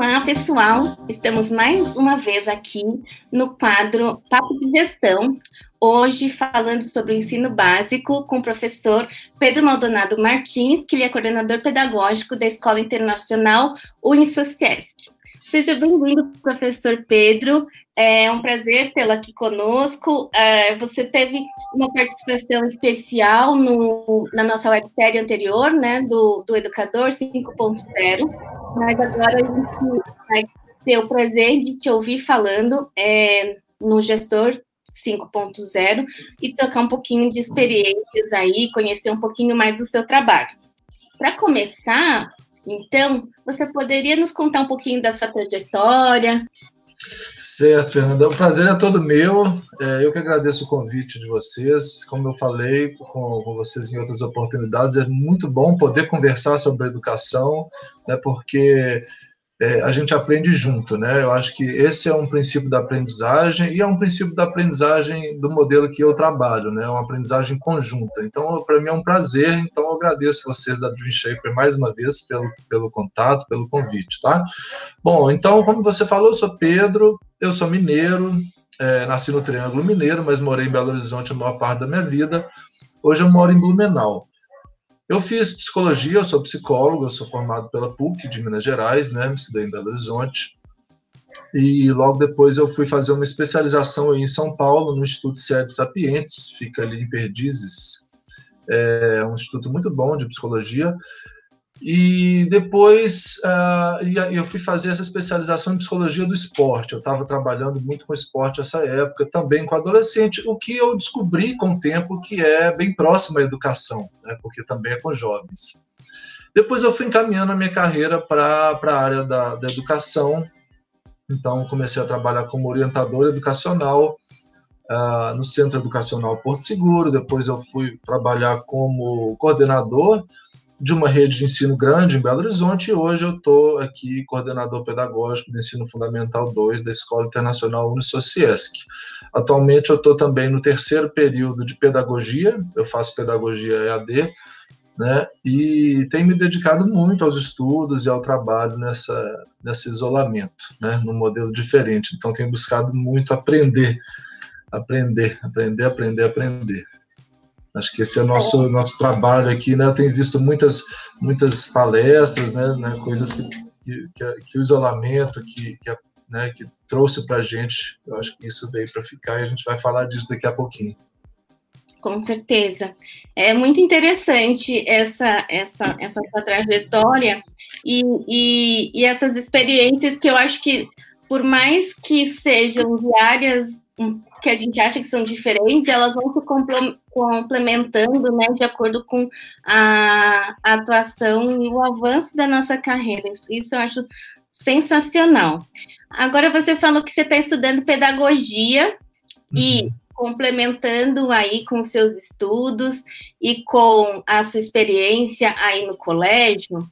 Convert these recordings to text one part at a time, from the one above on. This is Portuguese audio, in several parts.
Olá, pessoal! Estamos mais uma vez aqui no quadro Papo de Gestão, hoje falando sobre o ensino básico com o professor Pedro Maldonado Martins, que ele é coordenador pedagógico da Escola Internacional Unisociesc. Seja bem-vindo, professor Pedro. É um prazer tê-lo aqui conosco. É, você teve uma participação especial no, na nossa websérie anterior, né, do, do Educador 5.0, mas agora a gente vai ter o prazer de te ouvir falando é, no Gestor 5.0 e trocar um pouquinho de experiências aí, conhecer um pouquinho mais do seu trabalho. Para começar, então, você poderia nos contar um pouquinho da sua trajetória? Certo, Fernanda. O prazer é todo meu. É, eu que agradeço o convite de vocês. Como eu falei com, com, vocês em outras oportunidades, é muito bom poder conversar sobre educação, né, porque é, a gente aprende junto, né? Eu acho que esse é um princípio da aprendizagem e é um princípio da aprendizagem do modelo que eu trabalho, né? Uma aprendizagem conjunta. Então, para mim é um prazer. Então, eu agradeço vocês da Dream Shaper mais uma vez pelo, pelo contato, pelo convite, tá? Bom, então, como você falou, eu sou Pedro, eu sou mineiro, é, nasci no Triângulo Mineiro, mas morei em Belo Horizonte a maior parte da minha vida. Hoje eu moro em Blumenau. Eu fiz psicologia, eu sou psicólogo, eu sou formado pela PUC de Minas Gerais, né? Estudei em Belo Horizonte. E logo depois eu fui fazer uma especialização em São Paulo, no Instituto Sede Sapientes, fica ali em Perdizes. É um instituto muito bom de psicologia. E depois uh, eu fui fazer essa especialização em psicologia do esporte. Eu estava trabalhando muito com esporte nessa época, também com adolescente, o que eu descobri com o tempo que é bem próximo à educação, né, porque também é com jovens. Depois eu fui encaminhando a minha carreira para a área da, da educação, então comecei a trabalhar como orientador educacional uh, no Centro Educacional Porto Seguro, depois eu fui trabalhar como coordenador de uma rede de ensino grande em Belo Horizonte e hoje eu estou aqui coordenador pedagógico do Ensino Fundamental 2 da Escola Internacional Unisociesc. Atualmente eu estou também no terceiro período de pedagogia, eu faço pedagogia EAD, né, e tenho me dedicado muito aos estudos e ao trabalho nessa, nesse isolamento, né, num modelo diferente. Então tenho buscado muito aprender, aprender, aprender, aprender, aprender. Acho que esse é o nosso, nosso trabalho aqui, né? Eu tenho visto muitas, muitas palestras, né? né? Coisas que, que, que, que, o isolamento que, que, né? que trouxe para a gente, eu acho que isso veio para ficar e a gente vai falar disso daqui a pouquinho. Com certeza. É muito interessante essa, essa, essa trajetória e, e, e essas experiências que eu acho que, por mais que sejam diárias que a gente acha que são diferentes, elas vão se complementando, né, de acordo com a, a atuação e o avanço da nossa carreira. Isso, eu acho sensacional. Agora você falou que você está estudando pedagogia uhum. e complementando aí com seus estudos e com a sua experiência aí no colégio,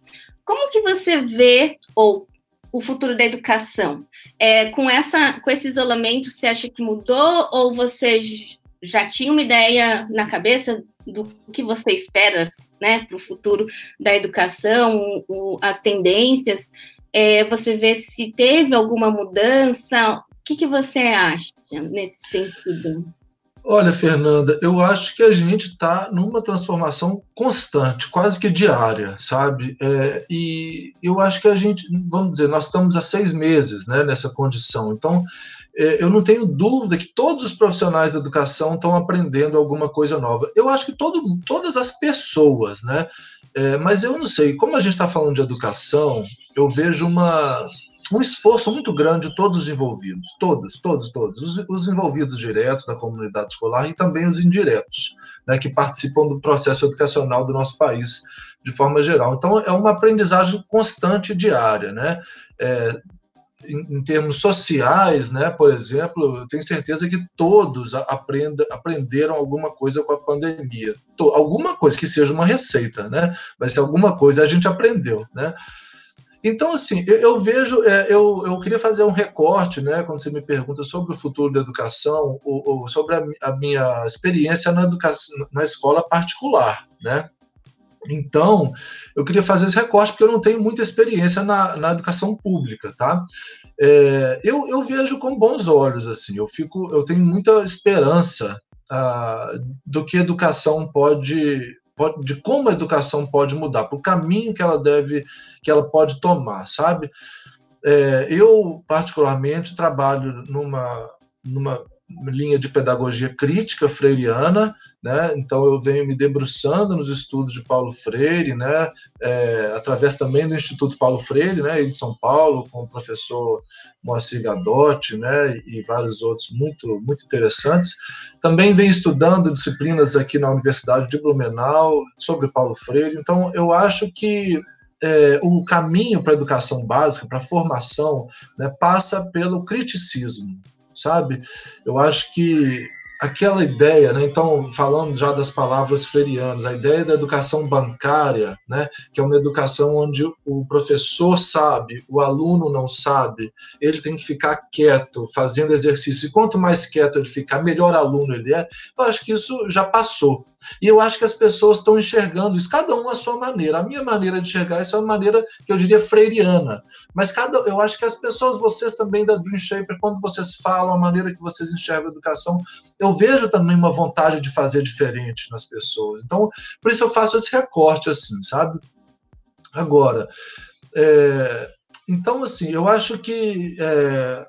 como que você vê ou o futuro da educação? É, com, essa, com esse isolamento, você acha que mudou ou você já tinha uma ideia na cabeça do que você espera né, para o futuro da educação, o, as tendências? É, você vê se teve alguma mudança? O que, que você acha nesse sentido? Olha, Fernanda, eu acho que a gente está numa transformação constante, quase que diária, sabe? É, e eu acho que a gente, vamos dizer, nós estamos há seis meses né, nessa condição. Então, é, eu não tenho dúvida que todos os profissionais da educação estão aprendendo alguma coisa nova. Eu acho que todo, todas as pessoas, né? É, mas eu não sei, como a gente está falando de educação, eu vejo uma um esforço muito grande de todos os envolvidos, todos, todos, todos, os, os, envolvidos diretos da comunidade escolar e também os indiretos, né, que participam do processo educacional do nosso país de forma geral. Então, é uma aprendizagem constante diária, né? É, em, em, termos sociais, né, por exemplo, eu tenho certeza que todos aprenda, aprenderam alguma coisa com a pandemia. alguma coisa que seja uma receita, né? Mas se alguma coisa a gente aprendeu, né? Então, assim, eu, eu vejo, é, eu, eu queria fazer um recorte, né, quando você me pergunta sobre o futuro da educação, ou, ou sobre a, a, minha experiência na educação, na escola particular, né? Então, eu queria fazer esse recorte porque eu não tenho muita experiência na, na educação pública, tá? É, eu, eu vejo com bons olhos, assim, eu fico, eu tenho muita esperança ah, do que a educação pode, pode, de como a educação pode mudar, para o caminho que ela deve, que ela pode tomar, sabe? É, eu particularmente trabalho numa, numa linha de pedagogia crítica freiriana, né? Então eu venho me debruçando nos estudos de Paulo Freire, né? É, através também do Instituto Paulo Freire, né? De São Paulo, com o professor Moacir Gadotti, né? E vários outros muito muito interessantes. Também venho estudando disciplinas aqui na Universidade de Blumenau sobre Paulo Freire. Então eu acho que é, o caminho para a educação básica, para a formação, né, passa pelo criticismo, sabe? Eu acho que aquela ideia, né? Então, falando já das palavras freirianas, a ideia da educação bancária, né? Que é uma educação onde o professor sabe, o aluno não sabe, ele tem que ficar quieto, fazendo exercício. E quanto mais quieto ele ficar, melhor aluno ele é. Eu acho que isso já passou. E eu acho que as pessoas estão enxergando isso, cada um à sua maneira. A minha maneira de enxergar isso é uma maneira que eu diria freiriana. Mas cada, eu acho que as pessoas, vocês também da Dream Shaper, quando vocês falam a maneira que vocês enxergam a educação, eu vejo também uma vontade de fazer diferente nas pessoas. Então, por isso eu faço esse recorte assim, sabe? Agora, é, então assim, eu acho que é,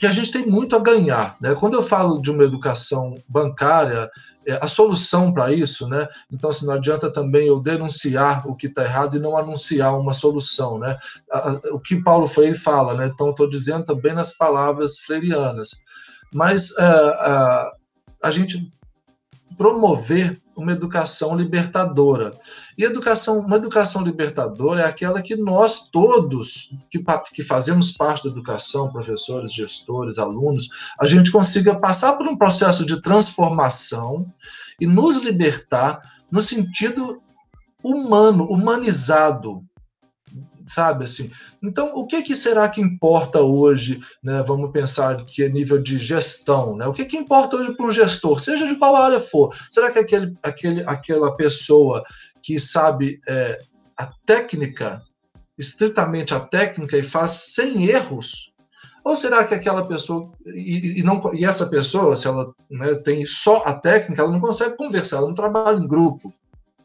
que a gente tem muito a ganhar. Né? Quando eu falo de uma educação bancária, é, a solução para isso, né? então assim, não adianta também eu denunciar o que está errado e não anunciar uma solução. Né? O que Paulo Freire fala, né? então estou dizendo também nas palavras freirianas. Mas é, a, a gente promover uma educação libertadora. E educação, uma educação libertadora é aquela que nós todos que, que fazemos parte da educação, professores, gestores, alunos, a gente consiga passar por um processo de transformação e nos libertar no sentido humano, humanizado, sabe assim. Então, o que, que será que importa hoje, né? Vamos pensar que é nível de gestão, né? O que, que importa hoje para um gestor, seja de qual área for? Será que aquele, aquele, aquela pessoa que sabe é, a técnica, estritamente a técnica e faz sem erros, ou será que aquela pessoa e, e, não e essa pessoa, se ela né, tem só a técnica, ela não consegue conversar, ela não trabalha em grupo,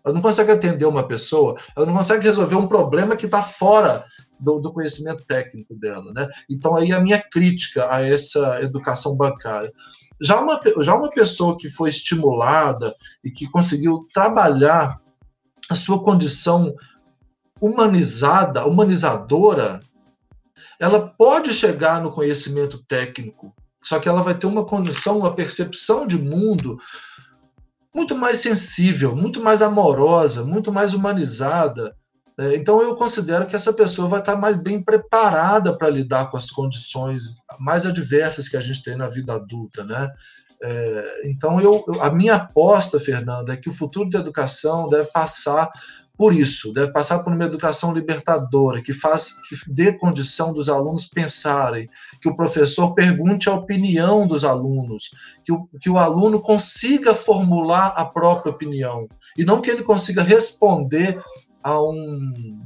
ela não consegue atender uma pessoa, ela não consegue resolver um problema que está fora do, do, conhecimento técnico dela. Né? Então, aí a minha crítica a essa educação bancária. Já uma, já uma pessoa que foi estimulada e que conseguiu trabalhar a sua condição humanizada, humanizadora, ela pode chegar no conhecimento técnico, só que ela vai ter uma condição, uma percepção de mundo muito mais sensível, muito mais amorosa, muito mais humanizada. Né? Então, eu considero que essa pessoa vai estar mais bem preparada para lidar com as condições mais adversas que a gente tem na vida adulta, né? É, então, eu, a minha aposta, Fernanda, é que o futuro da educação deve passar por isso, deve passar por uma educação libertadora, que faz, que dê condição dos alunos pensarem, que o professor pergunte a opinião dos alunos, que o, que o aluno consiga formular a própria opinião, e não que ele consiga responder a um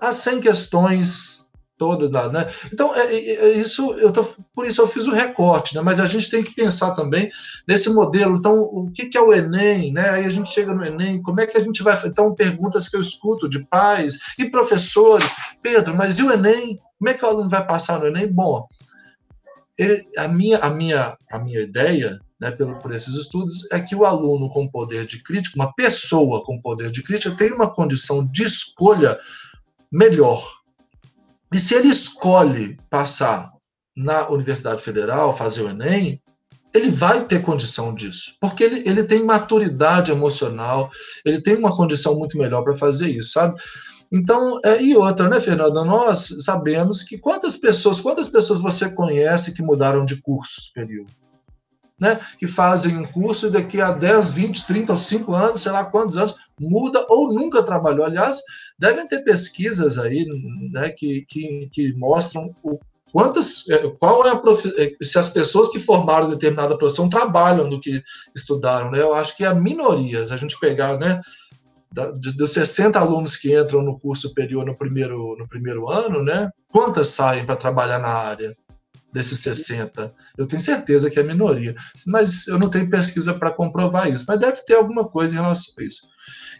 a 100 questões todas lá, né? Então, é, é, é, isso, eu tô, por isso eu fiz o recorte, né? Mas a gente tem que pensar também nesse modelo. Então, o que, que é o Enem, né? Aí a gente chega no Enem, como é que a gente vai. Então, perguntas que eu escuto de pais e professores. Pedro, mas e o Enem? Como é que o aluno vai passar no Enem? Bom, ele, a, minha, a, minha, a minha ideia né, pelo, por esses estudos, é que o aluno com poder de crítica, uma pessoa com poder de crítica, tem uma condição de escolha melhor. E se ele escolhe passar na Universidade Federal, fazer o Enem, ele vai ter condição disso, porque ele, ele tem maturidade emocional, ele tem uma condição muito melhor para fazer isso, sabe? Então, é, e outra, né, Fernanda? Nós sabemos que quantas pessoas, quantas pessoas você conhece que mudaram de curso superior? Né, que fazem um curso e daqui a 10, 20, 30 ou 5 anos, sei lá quantos anos, muda ou nunca trabalhou. Aliás, devem ter pesquisas aí né, que, que, que mostram o quantas, é, qual é a. É, se as pessoas que formaram determinada profissão trabalham no que estudaram, né? Eu acho que é a minoria, se a gente pegar, né, dos 60 alunos que entram no curso superior no primeiro, no primeiro ano, né? Quantas saem para trabalhar na área desses 60? Eu tenho certeza que é minoria, mas eu não tenho pesquisa para comprovar isso, mas deve ter alguma coisa em relação a isso.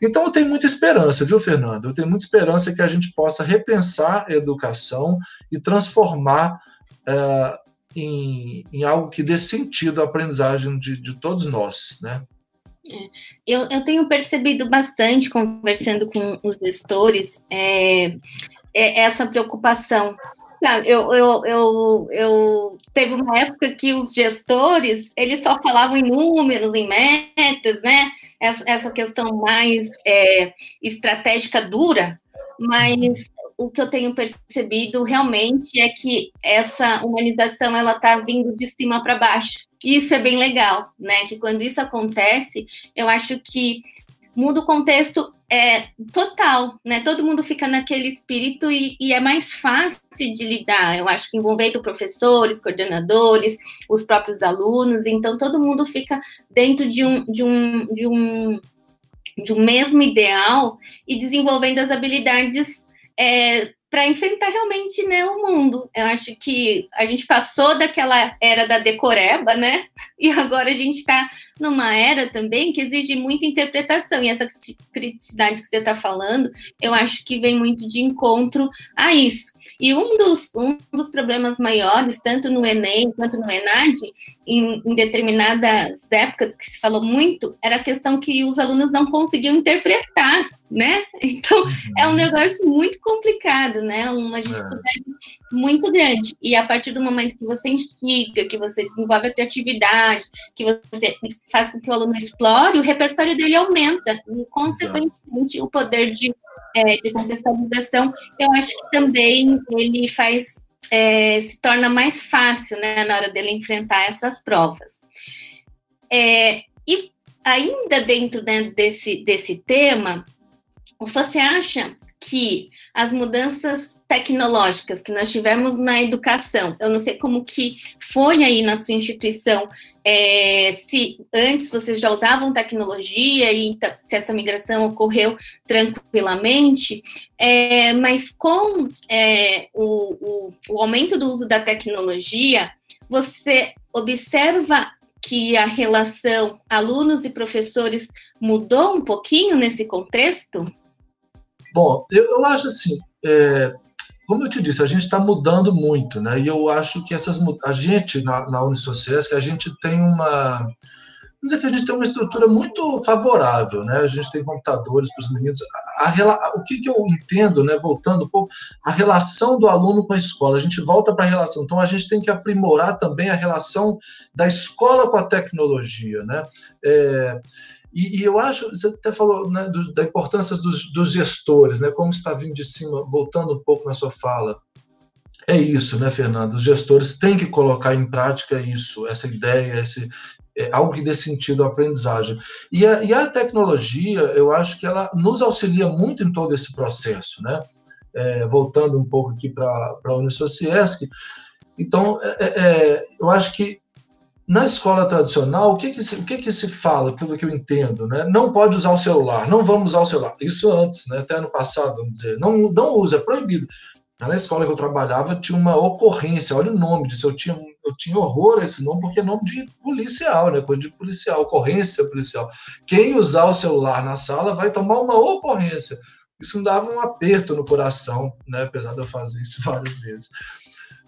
Então eu tenho muita esperança, viu, Fernando? Eu tenho muita esperança que a gente possa repensar a educação e transformar é, em, em, algo que dê sentido à aprendizagem de, de todos nós, né? É, eu, eu, tenho percebido bastante, conversando com os gestores, é, é essa preocupação. Eu, eu, eu, eu, teve uma época que os gestores eles só falavam em números, em metas, né? Essa, essa questão mais é, estratégica dura, mas o que eu tenho percebido realmente é que essa humanização ela está vindo de cima para baixo. Isso é bem legal, né? Que quando isso acontece, eu acho que muda o contexto é, total, né? Todo mundo fica naquele espírito e, e, é mais fácil de lidar. Eu acho que envolvendo professores, coordenadores, os próprios alunos, então todo mundo fica dentro de um, de um, de um, de um mesmo ideal e desenvolvendo as habilidades é, para enfrentar realmente né, o mundo. Eu acho que a gente passou daquela era da decoreba, né? E agora a gente está numa era também que exige muita interpretação. E essa criticidade que você está falando, eu acho que vem muito de encontro a isso. E um dos, um dos problemas maiores, tanto no Enem quanto no ENAD, em, em determinadas épocas que se falou muito, era a questão que os alunos não conseguiam interpretar né? Então é um uhum. negócio muito complicado, né? Uma é. dificuldade é. muito grande. E a partir do momento que você instiga, que você desenvolve a criatividade, que você faz com que o aluno explore, o repertório dele aumenta, e consequentemente o poder de, é, de contextualização, eu acho que também ele faz é, se torna mais fácil, né, na hora dele enfrentar essas provas. É, e ainda dentro né, desse, desse tema, você acha que as mudanças tecnológicas que nós tivemos na educação, eu não sei como que foi aí na sua instituição, é, se antes vocês já usavam tecnologia e se essa migração ocorreu tranquilamente, é, mas com é, o, o, o aumento do uso da tecnologia, você observa que a relação alunos e professores mudou um pouquinho nesse contexto? Bom, eu, eu acho assim, é, como eu te disse, a gente está mudando muito, né? E eu acho que essas a gente na, na a gente tem uma vamos dizer que a gente tem uma estrutura muito favorável, né? A gente tem computadores para os meninos. A, a, o que, que, eu entendo, né? Voltando um pouco, a relação do aluno com a escola. A gente volta para a relação. Então, a gente tem que aprimorar também a relação da escola com a tecnologia, né? É, e, e, eu acho, você até falou né, do, da importância dos, dos, gestores, né, como está vindo de cima, voltando um pouco na sua fala. É isso, né, Fernando? Os gestores têm que colocar em prática isso, essa ideia, esse, é, algo que dê sentido à aprendizagem. E a, e a, tecnologia, eu acho que ela nos auxilia muito em todo esse processo, né? É, voltando um pouco aqui para a Unisociesc, então, é, é, é, eu acho que na escola tradicional, o que que se, o que que se fala, pelo que eu entendo, né? Não pode usar o celular, não vamos usar o celular. Isso antes, né? Até ano passado, vamos dizer. Não, não usa, é proibido. Na escola que eu trabalhava tinha uma ocorrência, olha o nome disso, eu tinha, eu tinha horror a esse nome, porque é nome de policial, né? Coisa de policial, ocorrência policial. Quem usar o celular na sala vai tomar uma ocorrência. Isso me dava um aperto no coração, né? Apesar de eu fazer isso várias vezes.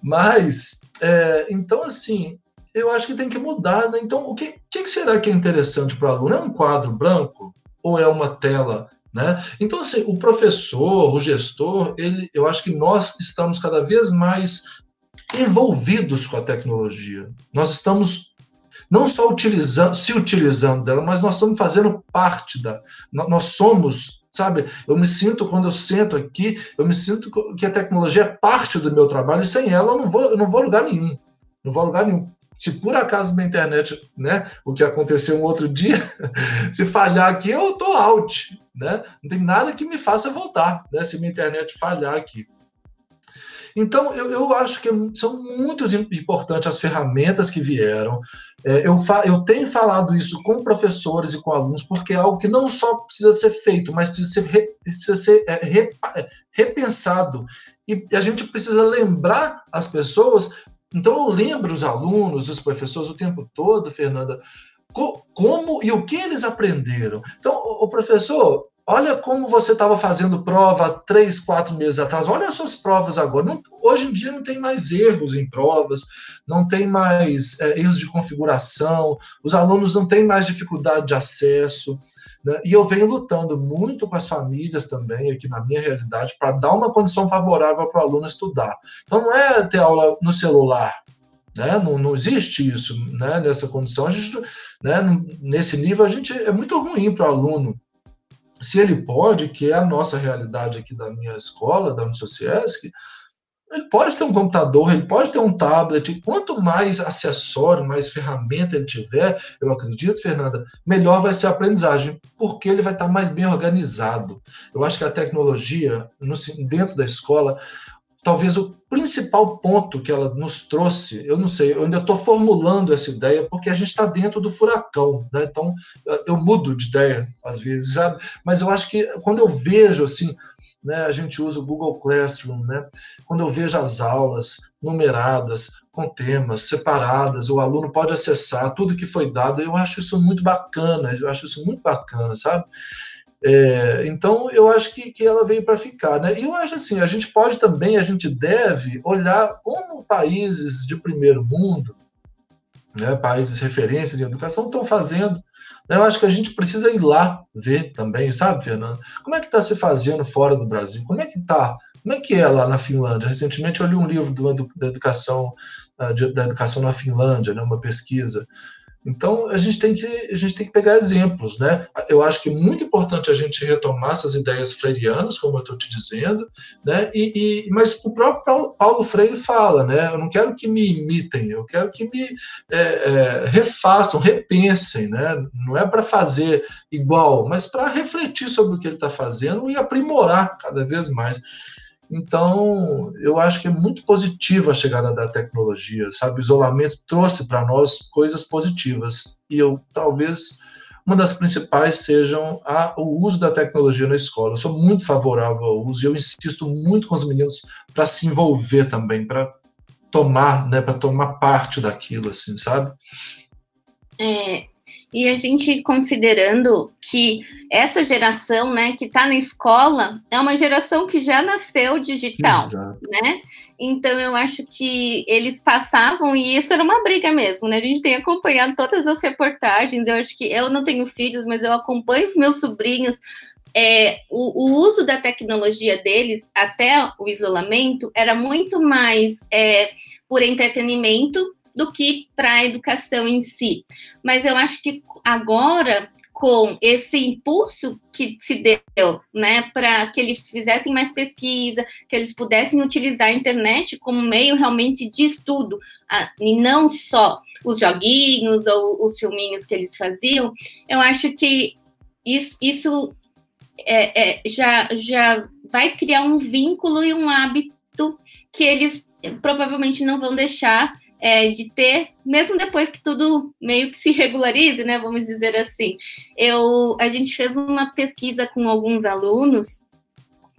Mas, é, então, assim, eu acho que tem que mudar. Né? Então, o que, que será que é interessante para o aluno? É um quadro branco ou é uma tela? Né? Então, assim, o professor, o gestor, ele, eu acho que nós estamos cada vez mais envolvidos com a tecnologia. Nós estamos não só utilizando, se utilizando dela, mas nós estamos fazendo parte da. Nós somos, sabe? Eu me sinto, quando eu sento aqui, eu me sinto que a tecnologia é parte do meu trabalho e sem ela eu não vou, eu não vou a lugar nenhum. Não vou a lugar nenhum. Se por acaso minha internet, né, o que aconteceu um outro dia, se falhar aqui, eu tô out, né? Não tem nada que me faça voltar, né, se minha internet falhar aqui. Então, eu, eu acho que são muito importantes as ferramentas que vieram. É, eu, eu tenho falado isso com professores e com alunos, porque é algo que não só precisa ser feito, mas precisa ser, re, precisa ser é, é, repensado. E a gente precisa lembrar as pessoas. Então, eu lembro os alunos, os professores o tempo todo, Fernanda, como e o que eles aprenderam. Então, o professor, olha como você estava fazendo prova três, quatro meses atrás, olha as suas provas agora. Não, hoje em dia não tem mais erros em provas, não tem mais é, erros de configuração, os alunos não têm mais dificuldade de acesso. Né? E eu venho lutando muito com as famílias também, aqui na minha realidade, para dar uma condição favorável para o aluno estudar. Então, não é ter aula no celular, né? Não, não existe isso né? nessa condição. A gente, né? Nesse nível, a gente é muito ruim para o aluno. Se ele pode, que é a nossa realidade aqui da minha escola, da Unicociesc, ele pode ter um computador, ele pode ter um tablet. Quanto mais acessório, mais ferramenta ele tiver, eu acredito, Fernanda, melhor vai ser a aprendizagem, porque ele vai estar mais bem organizado. Eu acho que a tecnologia, no, dentro da escola, talvez o principal ponto que ela nos trouxe, eu não sei, eu ainda estou formulando essa ideia, porque a gente está dentro do furacão, né? Então, eu mudo de ideia às vezes, já, mas eu acho que quando eu vejo assim, né, a gente usa o Google Classroom, né? Quando eu vejo as aulas numeradas, com temas separadas, o aluno pode acessar tudo que foi dado, eu acho isso muito bacana, eu acho isso muito bacana, sabe? É, então, eu acho que, que ela veio para ficar. Né? E eu acho assim, a gente pode também, a gente deve olhar como países de primeiro mundo, né, países referências em educação, estão fazendo. Eu acho que a gente precisa ir lá ver também, sabe, Fernando? Como é que está se fazendo fora do Brasil? Como é que está? Como é que é lá na Finlândia? Recentemente eu li um livro do, da educação ah, da educação na Finlândia, né, uma pesquisa. Então a gente tem que a gente tem que pegar exemplos, né? Eu acho que é muito importante a gente retomar essas ideias freirianas, como eu estou te dizendo, né? E, e, mas o próprio Paulo Freire fala, né? Eu não quero que me imitem, eu quero que me é, é, refaçam, repensem, né? Não é para fazer igual, mas para refletir sobre o que ele está fazendo e aprimorar cada vez mais. Então, eu acho que é muito positiva a chegada da tecnologia, sabe? O isolamento trouxe para nós coisas positivas. E eu, talvez, uma das principais sejam a, o uso da tecnologia na escola. Eu sou muito favorável ao uso e eu insisto muito com os meninos para se envolver também, para tomar, né, para tomar parte daquilo, assim, sabe? É, e a gente considerando que essa geração, né, que está na escola, é uma geração que já nasceu digital, Exato. né? Então eu acho que eles passavam e isso era uma briga mesmo, né? A gente tem acompanhado todas as reportagens. Eu acho que eu não tenho filhos, mas eu acompanho os meus sobrinhos. É, o, o, uso da tecnologia deles até o isolamento era muito mais é, por entretenimento do que para a educação em si. Mas eu acho que agora, com esse impulso que se deu, né, para que eles fizessem mais pesquisa, que eles pudessem utilizar a internet como meio realmente de estudo, e não só os joguinhos ou os filminhos que eles faziam, eu acho que isso, isso é, é, já, já vai criar um vínculo e um hábito que eles provavelmente não vão deixar é, de ter, mesmo depois que tudo meio que se regularize, né, vamos dizer assim. Eu, a gente fez uma pesquisa com alguns alunos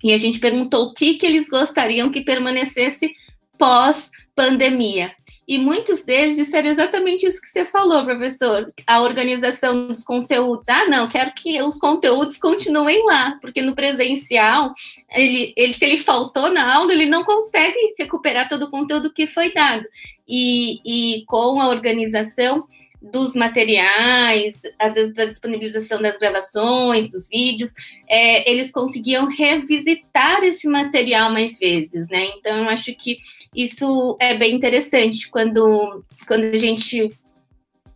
e a gente perguntou o que, que eles gostariam que permanecesse pós pandemia. E muitos deles disseram exatamente isso que você falou, professor. A organização dos conteúdos. Ah, não, quero que os conteúdos continuem lá, porque no presencial, ele, ele, se ele faltou na aula, ele não consegue recuperar todo o conteúdo que foi dado. E, e com a organização dos materiais, às vezes da disponibilização das gravações, dos vídeos, é, eles conseguiam revisitar esse material mais vezes, né? Então, eu acho que isso é bem interessante quando, quando a gente,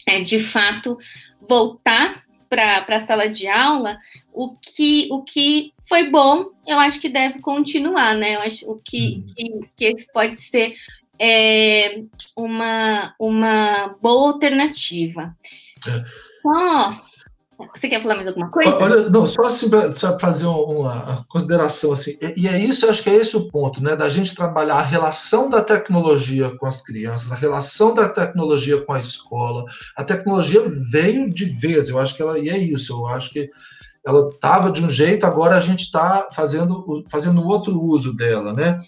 é, de fato, voltar para a sala de aula, o que, o que foi bom, eu acho que deve continuar, né? Eu acho o que, uhum. que, que esse pode ser é, uma, uma boa alternativa. É. Você quer falar mais alguma coisa? Olha, não, só assim para fazer uma consideração assim, e, é isso, eu acho que é esse o ponto, né, da gente trabalhar a relação da tecnologia com as crianças, a relação da tecnologia com a escola. A tecnologia veio de vez, eu acho que ela e é isso, eu acho que ela estava de um jeito, agora a gente está fazendo, fazendo outro uso dela, né?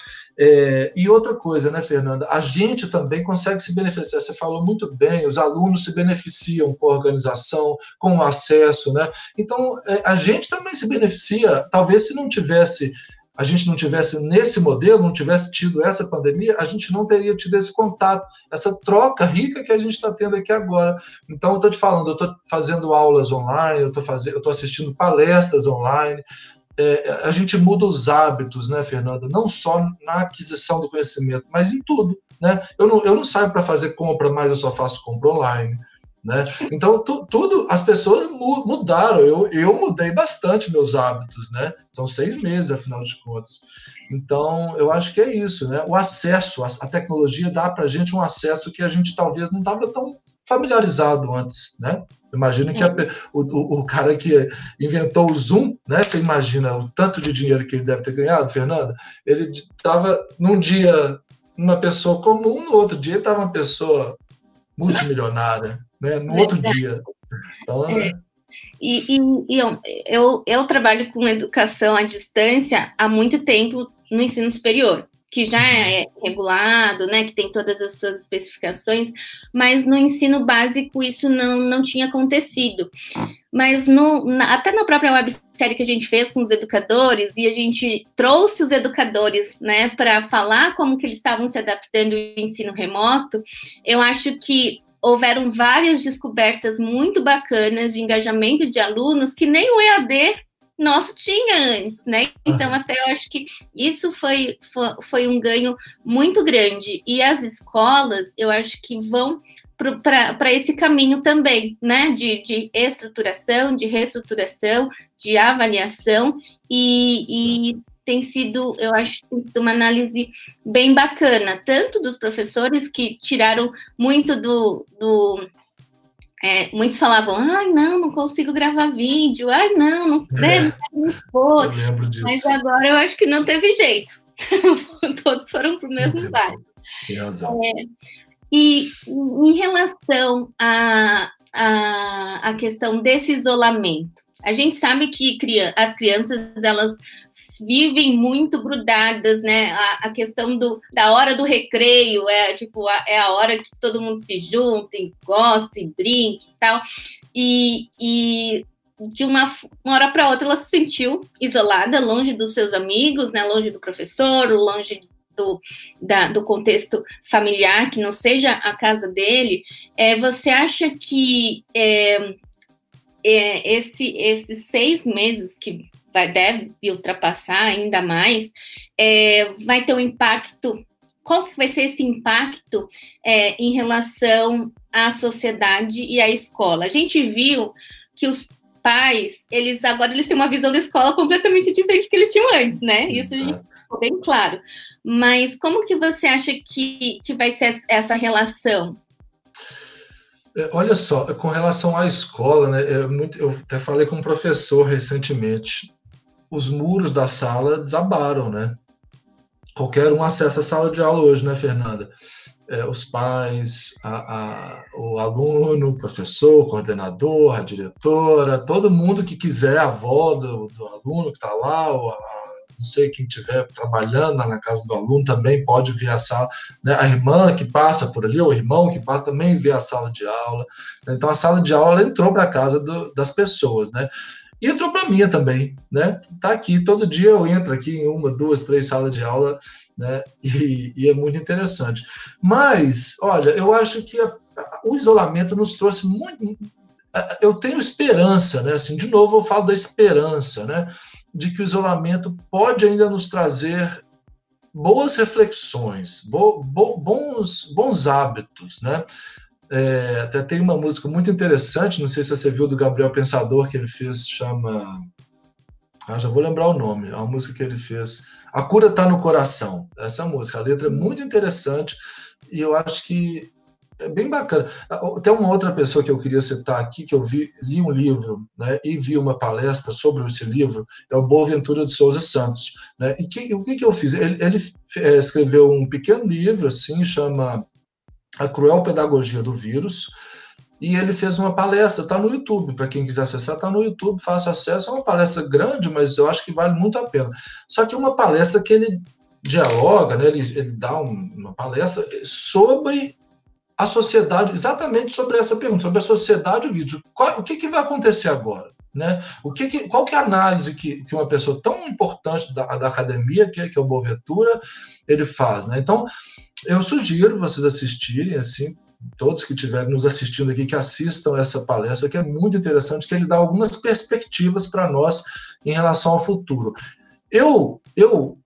É, e outra coisa, né, Fernanda? A gente também consegue se beneficiar. Você falou muito bem, os alunos se beneficiam com a organização, com o acesso, né? Então, é, a gente também se beneficia. Talvez se não tivesse a gente não tivesse nesse modelo, não tivesse tido essa pandemia, a gente não teria tido esse contato, essa troca rica que a gente está tendo aqui agora. Então, eu estou te falando, eu estou fazendo aulas online, eu estou assistindo palestras online. É, a gente muda os hábitos, né, Fernanda? Não só na aquisição do conhecimento, mas em tudo. Né? Eu, não, eu não saio para fazer compra, mas eu só faço compra online. Né? Então, tu, tudo, as pessoas mudaram. Eu, eu mudei bastante meus hábitos, né? São seis meses, afinal de contas. Então, eu acho que é isso, né? O acesso, a, a tecnologia dá para a gente um acesso que a gente talvez não estava tão familiarizado antes, né? Imagina que a, o, o, cara que inventou o Zoom, né? Você imagina o tanto de dinheiro que ele deve ter ganhado, Fernanda? Ele estava num dia uma pessoa comum, no outro dia estava uma pessoa multimilionária, né? No outro dia. Então, é. E, e, e eu, eu, eu trabalho com educação à distância há muito tempo no ensino superior que já é regulado, né, que tem todas as suas especificações, mas no ensino básico isso não, não tinha acontecido. Mas no, na, até na própria websérie que a gente fez com os educadores, e a gente trouxe os educadores né, para falar como que eles estavam se adaptando ao ensino remoto, eu acho que houveram várias descobertas muito bacanas de engajamento de alunos que nem o EAD nosso tinha antes, né? Então, até eu acho que isso foi, foi, foi um ganho muito grande. E as escolas, eu acho que vão para esse caminho também, né? De, de estruturação, de reestruturação, de avaliação, e, e tem sido, eu acho, uma análise bem bacana, tanto dos professores que tiraram muito do, do é, muitos falavam, ai, não, não consigo gravar vídeo, ai, não, não, é, não quero me expor. Mas agora eu acho que não teve jeito. Todos foram para o mesmo lugar. É, e em relação à a, a, a, questão desse isolamento, a gente sabe que as crianças, elas vivem muito grudadas, né? A, a, questão do, da hora do recreio é tipo a, é a hora que todo mundo se junta e gosta e brinca e tal. E, e de uma, uma hora para outra ela se sentiu isolada, longe dos seus amigos, né? Longe do professor, longe do, da, do contexto familiar, que não seja a casa dele. É, você acha que é, é, esse, esses seis meses que vai, deve ultrapassar ainda mais, é, vai ter um impacto. Qual que vai ser esse impacto é, em relação à sociedade e à escola? A gente viu que os pais, eles agora eles têm uma visão da escola completamente diferente do que eles tinham antes, né? Isso ficou bem claro. Mas como que você acha que, que vai ser essa relação? É, olha só, com relação à escola, né, é eu até falei com um professor recentemente os muros da sala desabaram, né? Qualquer um acessa a sala de aula hoje, né, Fernanda? É, os pais, a, a, o aluno, o professor, o coordenador, a diretora, todo mundo que quiser, a avó do, do aluno que está lá, ou a, não sei quem estiver trabalhando na casa do aluno também pode ver a sala, né? a irmã que passa por ali, ou o irmão que passa também vê a sala de aula. Então a sala de aula entrou para a casa do, das pessoas, né? E entrou para mim também, né? Tá aqui, todo dia eu entro aqui em uma, duas, três salas de aula, né? E, e é muito interessante. Mas, olha, eu acho que a, a, o isolamento nos trouxe muito. Eu tenho esperança, né? Assim, de novo, eu falo da esperança, né? De que o isolamento pode ainda nos trazer boas reflexões, bo, bo, bons, bons hábitos, né? É, até tem uma música muito interessante, não sei se você viu do Gabriel Pensador que ele fez, chama. Ah, já vou lembrar o nome, é uma música que ele fez. A cura está no coração. Essa música, a letra é muito interessante e eu acho que é bem bacana. Tem uma outra pessoa que eu queria citar aqui, que eu vi, li um livro né, e vi uma palestra sobre esse livro, é o Boaventura de Souza Santos. Né, e que, o que, que eu fiz? Ele, ele é, escreveu um pequeno livro, assim, chama A Cruel Pedagogia do Vírus, e ele fez uma palestra, está no YouTube, para quem quiser acessar, está no YouTube, faça acesso. É uma palestra grande, mas eu acho que vale muito a pena. Só que uma palestra que ele dialoga, né, ele, ele dá um, uma palestra sobre a sociedade, exatamente sobre essa pergunta, sobre a sociedade o vídeo. Qual, o que, que vai acontecer agora? Né? O que, que qual que é a análise que, que uma pessoa tão importante da, da academia, que, é, que é o Boaventura, ele faz? Né? Então, eu sugiro vocês assistirem, assim, todos que estiverem nos assistindo aqui, que assistam essa palestra, que é muito interessante, que ele dá algumas perspectivas para nós em relação ao futuro. Eu, eu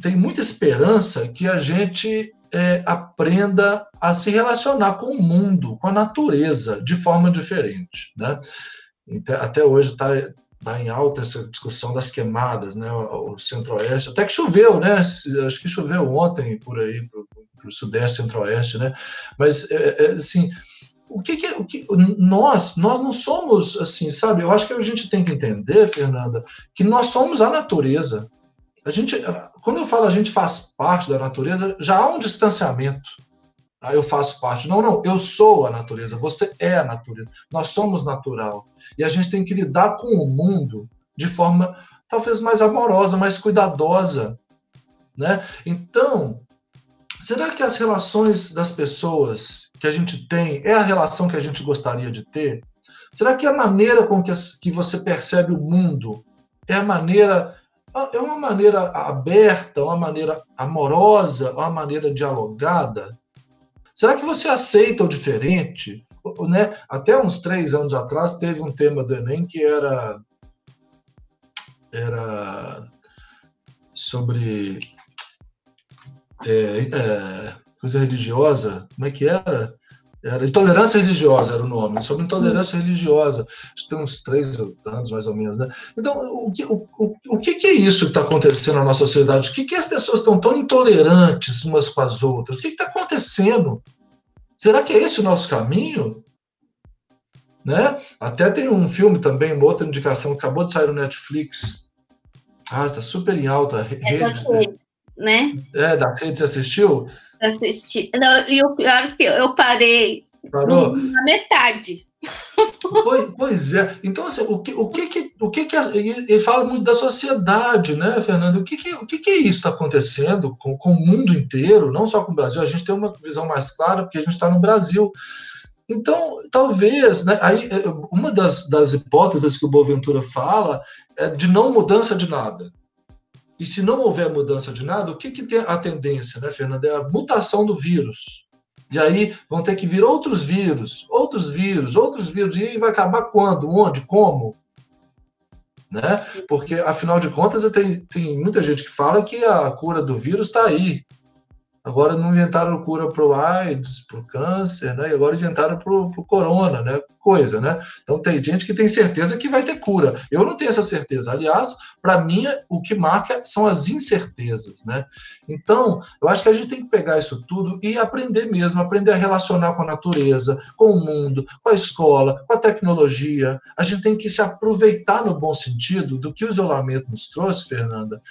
tenho muita esperança que a gente é, aprenda a se relacionar com o mundo, com a natureza, de forma diferente. Né? Então, até hoje está tá em alta essa discussão das queimadas, né? o centro-oeste, até que choveu, né? acho que choveu ontem por aí, para o sudeste, centro-oeste, né? mas, é, é, assim, o que, que, o que nós nós não somos assim sabe eu acho que a gente tem que entender Fernanda que nós somos a natureza a gente quando eu falo a gente faz parte da natureza já há um distanciamento? Eu faço parte. Não não eu sou a natureza você é a natureza. Nós somos natural. E a gente tem que lidar com o mundo de forma talvez mais amorosa mais cuidadosa né? Então Será que as relações das pessoas que a gente tem é a relação que a gente gostaria de ter? Será que a maneira com que, que você percebe o mundo é a maneira é uma maneira aberta, uma maneira amorosa, uma maneira dialogada? Será que você aceita o diferente? Né? Até uns três anos atrás teve um tema do Enem que era era sobre é, é, coisa religiosa, como é que era? Era intolerância religiosa era o nome, sobre intolerância religiosa. Acho que tem uns três anos mais ou menos, né? Então, o que, o, o, o que, é isso que está acontecendo na nossa sociedade? O que, que as pessoas estão tão intolerantes umas com as outras? O que está acontecendo? Será que é esse o nosso caminho? Né? Até tem um filme também, uma outra indicação, acabou de sair no Netflix. Ah, está super em alta. Rede, né? É, da rede você assistiu? Assisti. Não, e o pior é que eu parei Parou? na metade. Pois, pois, é. Então, assim, o que, o que, que, o que, que ele fala muito da sociedade, né, Fernando? O que, que, o que, que é isso está acontecendo com, com o mundo inteiro, não só com o Brasil? A gente tem uma visão mais clara porque a gente está no Brasil. Então, talvez, né, aí, é, uma das, das hipóteses que o Boaventura fala é de não mudança de nada. E se não houver mudança de nada, o que, que tem a tendência, né, Fernanda? É a mutação do vírus. E aí vão ter que vir outros vírus, outros vírus, outros vírus. E aí vai acabar quando? Onde? Como? Né? Porque, afinal de contas, tem, tem muita gente que fala que a cura do vírus está aí. Agora não inventaram cura para o AIDS, para o câncer, né? E agora inventaram para o corona, né? Coisa, né? Então tem gente que tem certeza que vai ter cura. Eu não tenho essa certeza. Aliás, para mim, o que marca são as incertezas, né? Então, eu acho que a gente tem que pegar isso tudo e aprender mesmo, aprender a relacionar com a natureza, com o mundo, com a escola, com a tecnologia. A gente tem que se aproveitar no bom sentido do que o isolamento nos trouxe, Fernanda,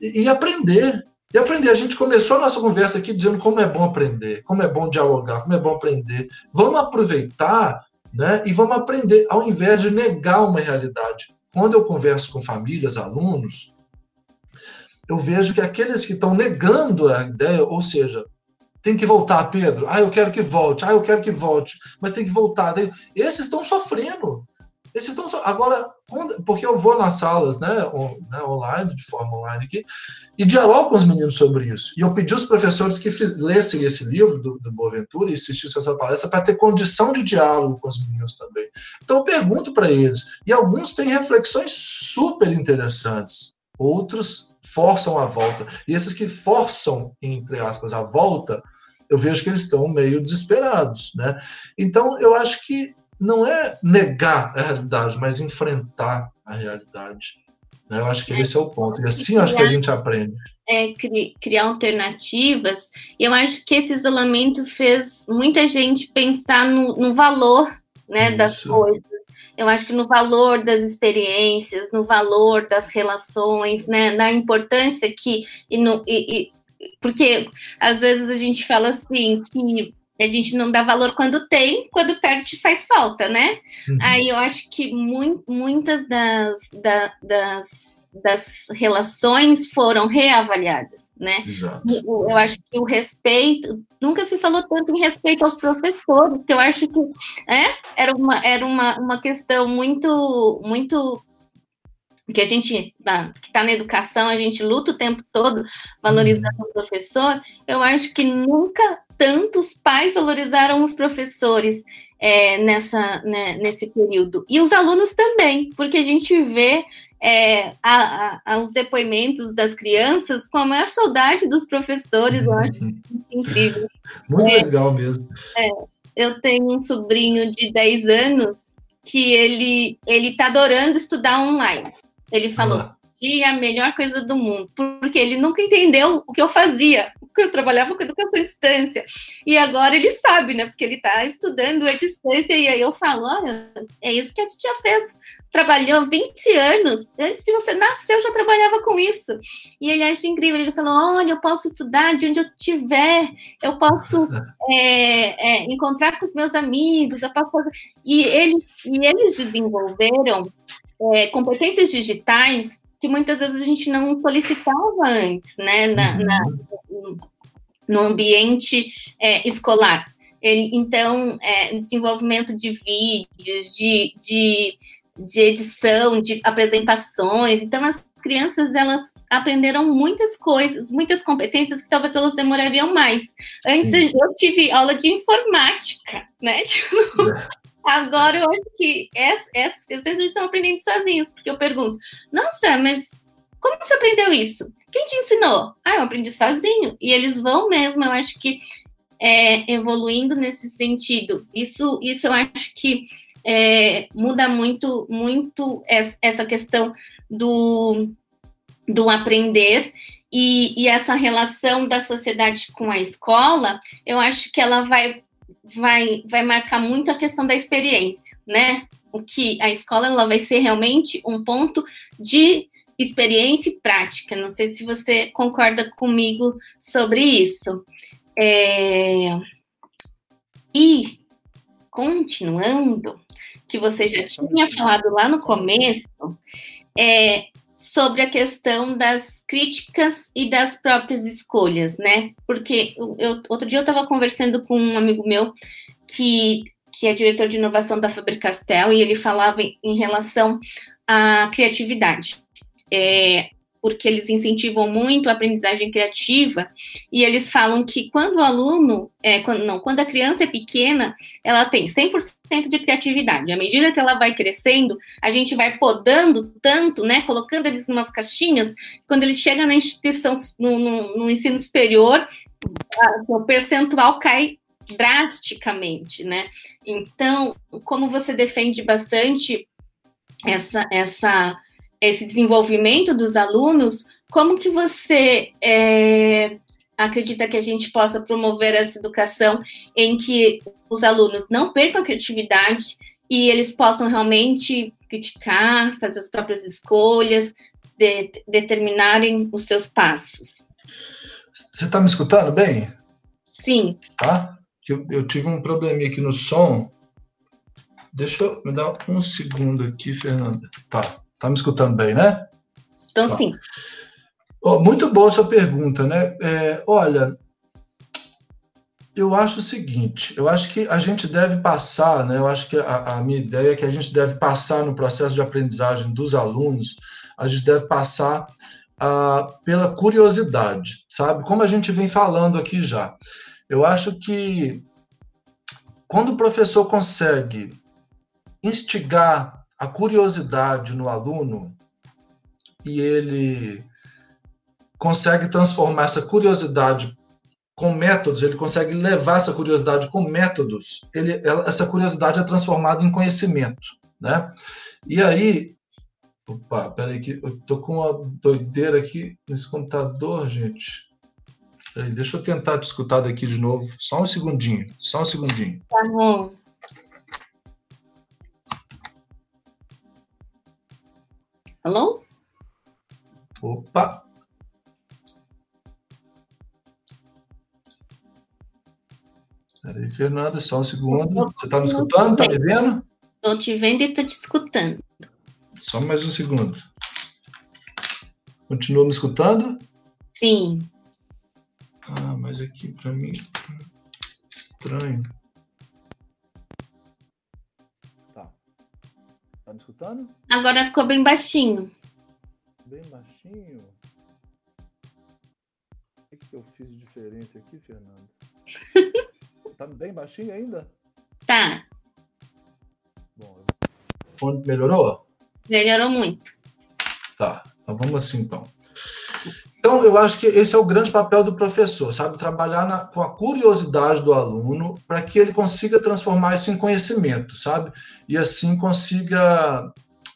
e, e aprender e aprender. A gente começou a nossa conversa aqui dizendo como é bom aprender, como é bom dialogar, como é bom aprender. Vamos aproveitar né, e vamos aprender, ao invés de negar uma realidade. Quando eu converso com famílias, alunos, eu vejo que aqueles que estão negando a ideia, ou seja, tem que voltar, Pedro. Ah, eu quero que volte. Ah, eu quero que volte. Mas tem que voltar. Esses estão sofrendo. Esses estão so... agora, porque eu vou nas salas, né, on, né, online, de forma online aqui, e dialogo com os meninos sobre isso. E eu pedi aos professores que fiz, lessem esse livro do, do Boaventura e assistissem essa palestra para ter condição de diálogo com os meninos também. Então eu pergunto para eles, e alguns têm reflexões super interessantes, outros forçam a volta. E esses que forçam, entre aspas, a volta, eu vejo que eles estão meio desesperados, né? Então eu acho que não é negar a realidade, mas enfrentar a realidade. Né? Eu acho que esse é o ponto. E assim criar, acho que a gente aprende. É, criar alternativas. E eu acho que esse isolamento fez muita gente pensar no, no valor né, das coisas. Eu acho que no valor das experiências, no valor das relações, né, na importância que. E no, e, e, porque às vezes a gente fala assim que a gente não dá valor quando tem, quando perde faz falta, né? Uhum. Aí eu acho que mu muitas das, da, das, das relações foram reavaliadas, né? Eu, eu acho que o respeito, nunca se falou tanto em respeito aos professores, que eu acho que é, era, uma, era uma, uma questão muito, muito que a gente tá, que está na educação, a gente luta o tempo todo valorizando uhum. o professor, eu acho que nunca tantos pais valorizaram os professores é, nessa, né, nesse período. E os alunos também, porque a gente vê é, a, a, os depoimentos das crianças com a maior saudade dos professores, eu acho incrível. Muito é, legal mesmo. É, eu tenho um sobrinho de 10 anos que ele ele está adorando estudar online. Ele falou, ah. é a melhor coisa do mundo, porque ele nunca entendeu o que eu fazia, eu trabalhava com educação à distância. E agora ele sabe, né? Porque ele está estudando à distância, e aí eu falo, olha, é isso que a tia fez. Trabalhou 20 anos, antes de você nascer, eu já trabalhava com isso. E ele acha incrível, ele falou, olha, eu posso estudar de onde eu estiver, eu posso é, é, encontrar com os meus amigos, eu posso... E, ele, e eles desenvolveram é, competências digitais que muitas vezes a gente não solicitava antes, né, na, uhum. na no ambiente é, escolar. Ele, então, é, desenvolvimento de vídeos, de, de, de edição, de apresentações. Então, as crianças elas aprenderam muitas coisas, muitas competências que talvez elas demorariam mais. Antes eu tive aula de informática, né? Tipo, é. Agora eu acho que essas, questões estão aprendendo sozinhos, porque eu pergunto, nossa, mas como você aprendeu isso? Quem te ensinou? Ah, eu aprendi sozinho. E eles vão mesmo, eu acho que é, evoluindo nesse sentido. Isso, isso eu acho que é, muda muito, muito essa questão do, do aprender e, e, essa relação da sociedade com a escola, eu acho que ela vai vai, vai marcar muito a questão da experiência, né? O que a escola ela vai ser realmente um ponto de experiência e prática. Não sei se você concorda comigo sobre isso. É... E continuando, que você já tinha falado lá no começo, é, sobre a questão das críticas e das próprias escolhas, né? Porque eu, outro dia eu estava conversando com um amigo meu que, que é diretor de inovação da Faber-Castell e ele falava em, em relação à criatividade. É, porque eles incentivam muito a aprendizagem criativa, e eles falam que quando o aluno, é, quando, não, quando a criança é pequena, ela tem 100% de criatividade. À medida que ela vai crescendo, a gente vai podando tanto, né, colocando eles em umas caixinhas, quando eles chegam na instituição, no, no, no ensino superior, o percentual cai drasticamente, né? Então, como você defende bastante essa, essa esse desenvolvimento dos alunos, como que você é, acredita que a gente possa promover essa educação em que os alunos não percam a criatividade e eles possam realmente criticar, fazer as próprias escolhas, de, determinarem os seus passos? Você está me escutando bem? Sim. Tá? Eu, eu tive um probleminha aqui no som. Deixa eu me dar um segundo aqui, Fernanda. Tá. Tá me escutando bem, né? Estou sim. Oh, muito boa sua pergunta, né? É, olha, eu acho o seguinte, eu acho que a gente deve passar, né? Eu acho que a, a, minha ideia é que a gente deve passar no processo de aprendizagem dos alunos, a gente deve passar uh, pela curiosidade, sabe? Como a gente vem falando aqui já. Eu acho que quando o professor consegue instigar a curiosidade no aluno e ele consegue transformar essa curiosidade com métodos, ele consegue levar essa curiosidade com métodos, ele, essa curiosidade é transformada em conhecimento, né? E aí, Opa, peraí que eu tô com uma doideira aqui nesse computador, gente. Peraí, deixa eu tentar te escutar daqui de novo. Só um segundinho, só um segundinho. Tá bom. Alô? Opa! Peraí, Fernanda, só um segundo. Você está me escutando? Está me vendo? Estou te vendo e estou te escutando. Só mais um segundo. Continua me escutando? Sim. Ah, mas aqui para mim estranho. Tá me escutando? Agora ficou bem baixinho. Bem baixinho? O que, eu fiz de diferente aqui, Fernando? tá bem baixinho ainda? Tá. Bom, melhorou? Melhorou muito. Tá, então vamos assim então. Então, eu acho que esse é o grande papel do professor, sabe? Trabalhar na, com a curiosidade do aluno para que ele consiga transformar isso em conhecimento, sabe? E assim consiga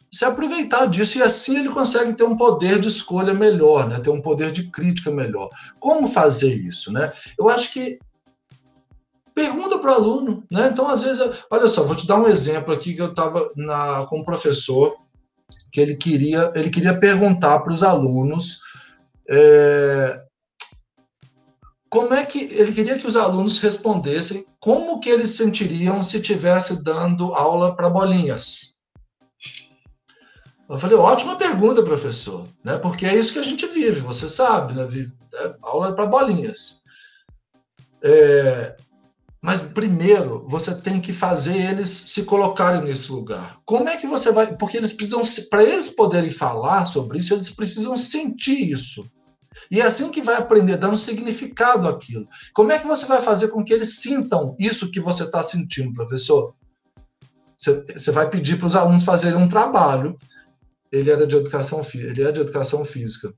se aproveitar disso e assim ele consegue ter um poder de escolha melhor, né? Ter um poder de crítica melhor. Como fazer isso, né? Eu acho que pergunta para o aluno, né? Então, às vezes, olha só, vou te dar um exemplo aqui que eu estava com um professor que ele queria, ele queria perguntar para os alunos é, como é que ele queria que os alunos respondessem como que eles sentiriam se tivesse dando aula para bolinhas. Eu falei, ótima pergunta, professor, né? Porque é isso que a gente vive, você sabe, né? Vive, é, aula para bolinhas. É, mas primeiro você tem que fazer eles se colocarem nesse lugar. Como é que você vai? Porque eles precisam, para eles poderem falar sobre isso, eles precisam sentir isso. E é assim que vai aprender, dando significado àquilo. Como é que você vai fazer com que eles sintam isso que você está sentindo, professor? Você, vai pedir para os alunos fazerem um trabalho. Ele era de educação, ele é de educação física.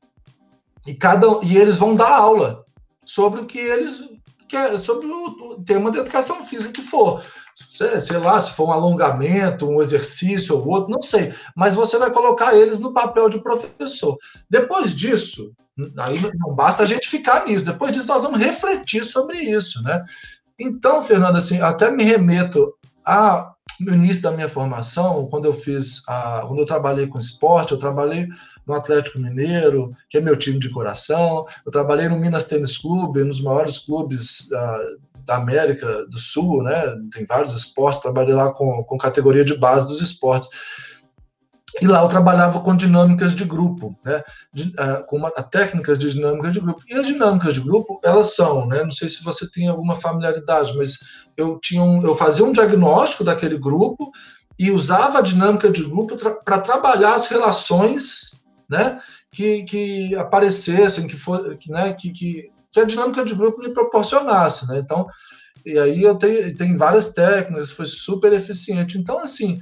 E cada e eles vão dar aula sobre o que eles que é sobre o, tema da educação física que for. Sei, sei lá, se for um alongamento, um exercício ou outro, não sei. Mas você vai colocar eles no papel de professor. Depois disso, aí não basta a gente ficar nisso. Depois disso, nós vamos refletir sobre isso, né? Então, Fernando, assim, até me remeto a no início da minha formação, quando eu fiz, a, quando eu trabalhei com esporte, eu trabalhei no Atlético Mineiro, que é meu time de coração. Eu trabalhei no Minas Tênis Clube, nos maiores clubes uh, da América do Sul, né? Tem vários esportes, trabalhei lá com, com categoria de base dos esportes. E lá eu trabalhava com dinâmicas de grupo, né? De, uh, com uma, técnicas de dinâmicas de grupo. E as dinâmicas de grupo, elas são, né? Não sei se você tem alguma familiaridade, mas eu tinha um, eu fazia um diagnóstico daquele grupo e usava a dinâmica de grupo para trabalhar as relações né, que, que aparecessem, que, for, que, né, que, que, que a dinâmica de grupo me proporcionasse. Né? Então, e aí eu tenho, tenho várias técnicas, foi super eficiente. Então, assim,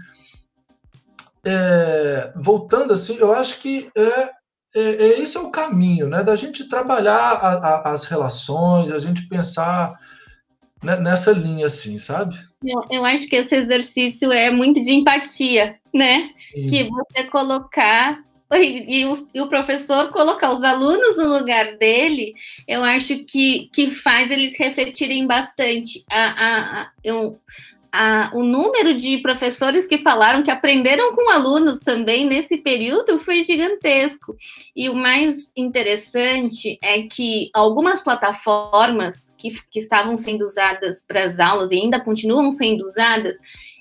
é, voltando assim, eu acho que é, é, é, esse é o caminho, né? Da gente trabalhar a, a, as relações, a gente pensar né, nessa linha, assim, sabe? Eu, eu, acho que esse exercício é muito de empatia, né? Sim. Que você colocar e, e, o, e, o, professor colocar os alunos no lugar dele, eu acho que, que faz eles refletirem bastante. A, a, a, eu, a, o número de professores que falaram que aprenderam com alunos também nesse período foi gigantesco. E o mais interessante é que algumas plataformas que, que estavam sendo usadas para as aulas e ainda continuam sendo usadas,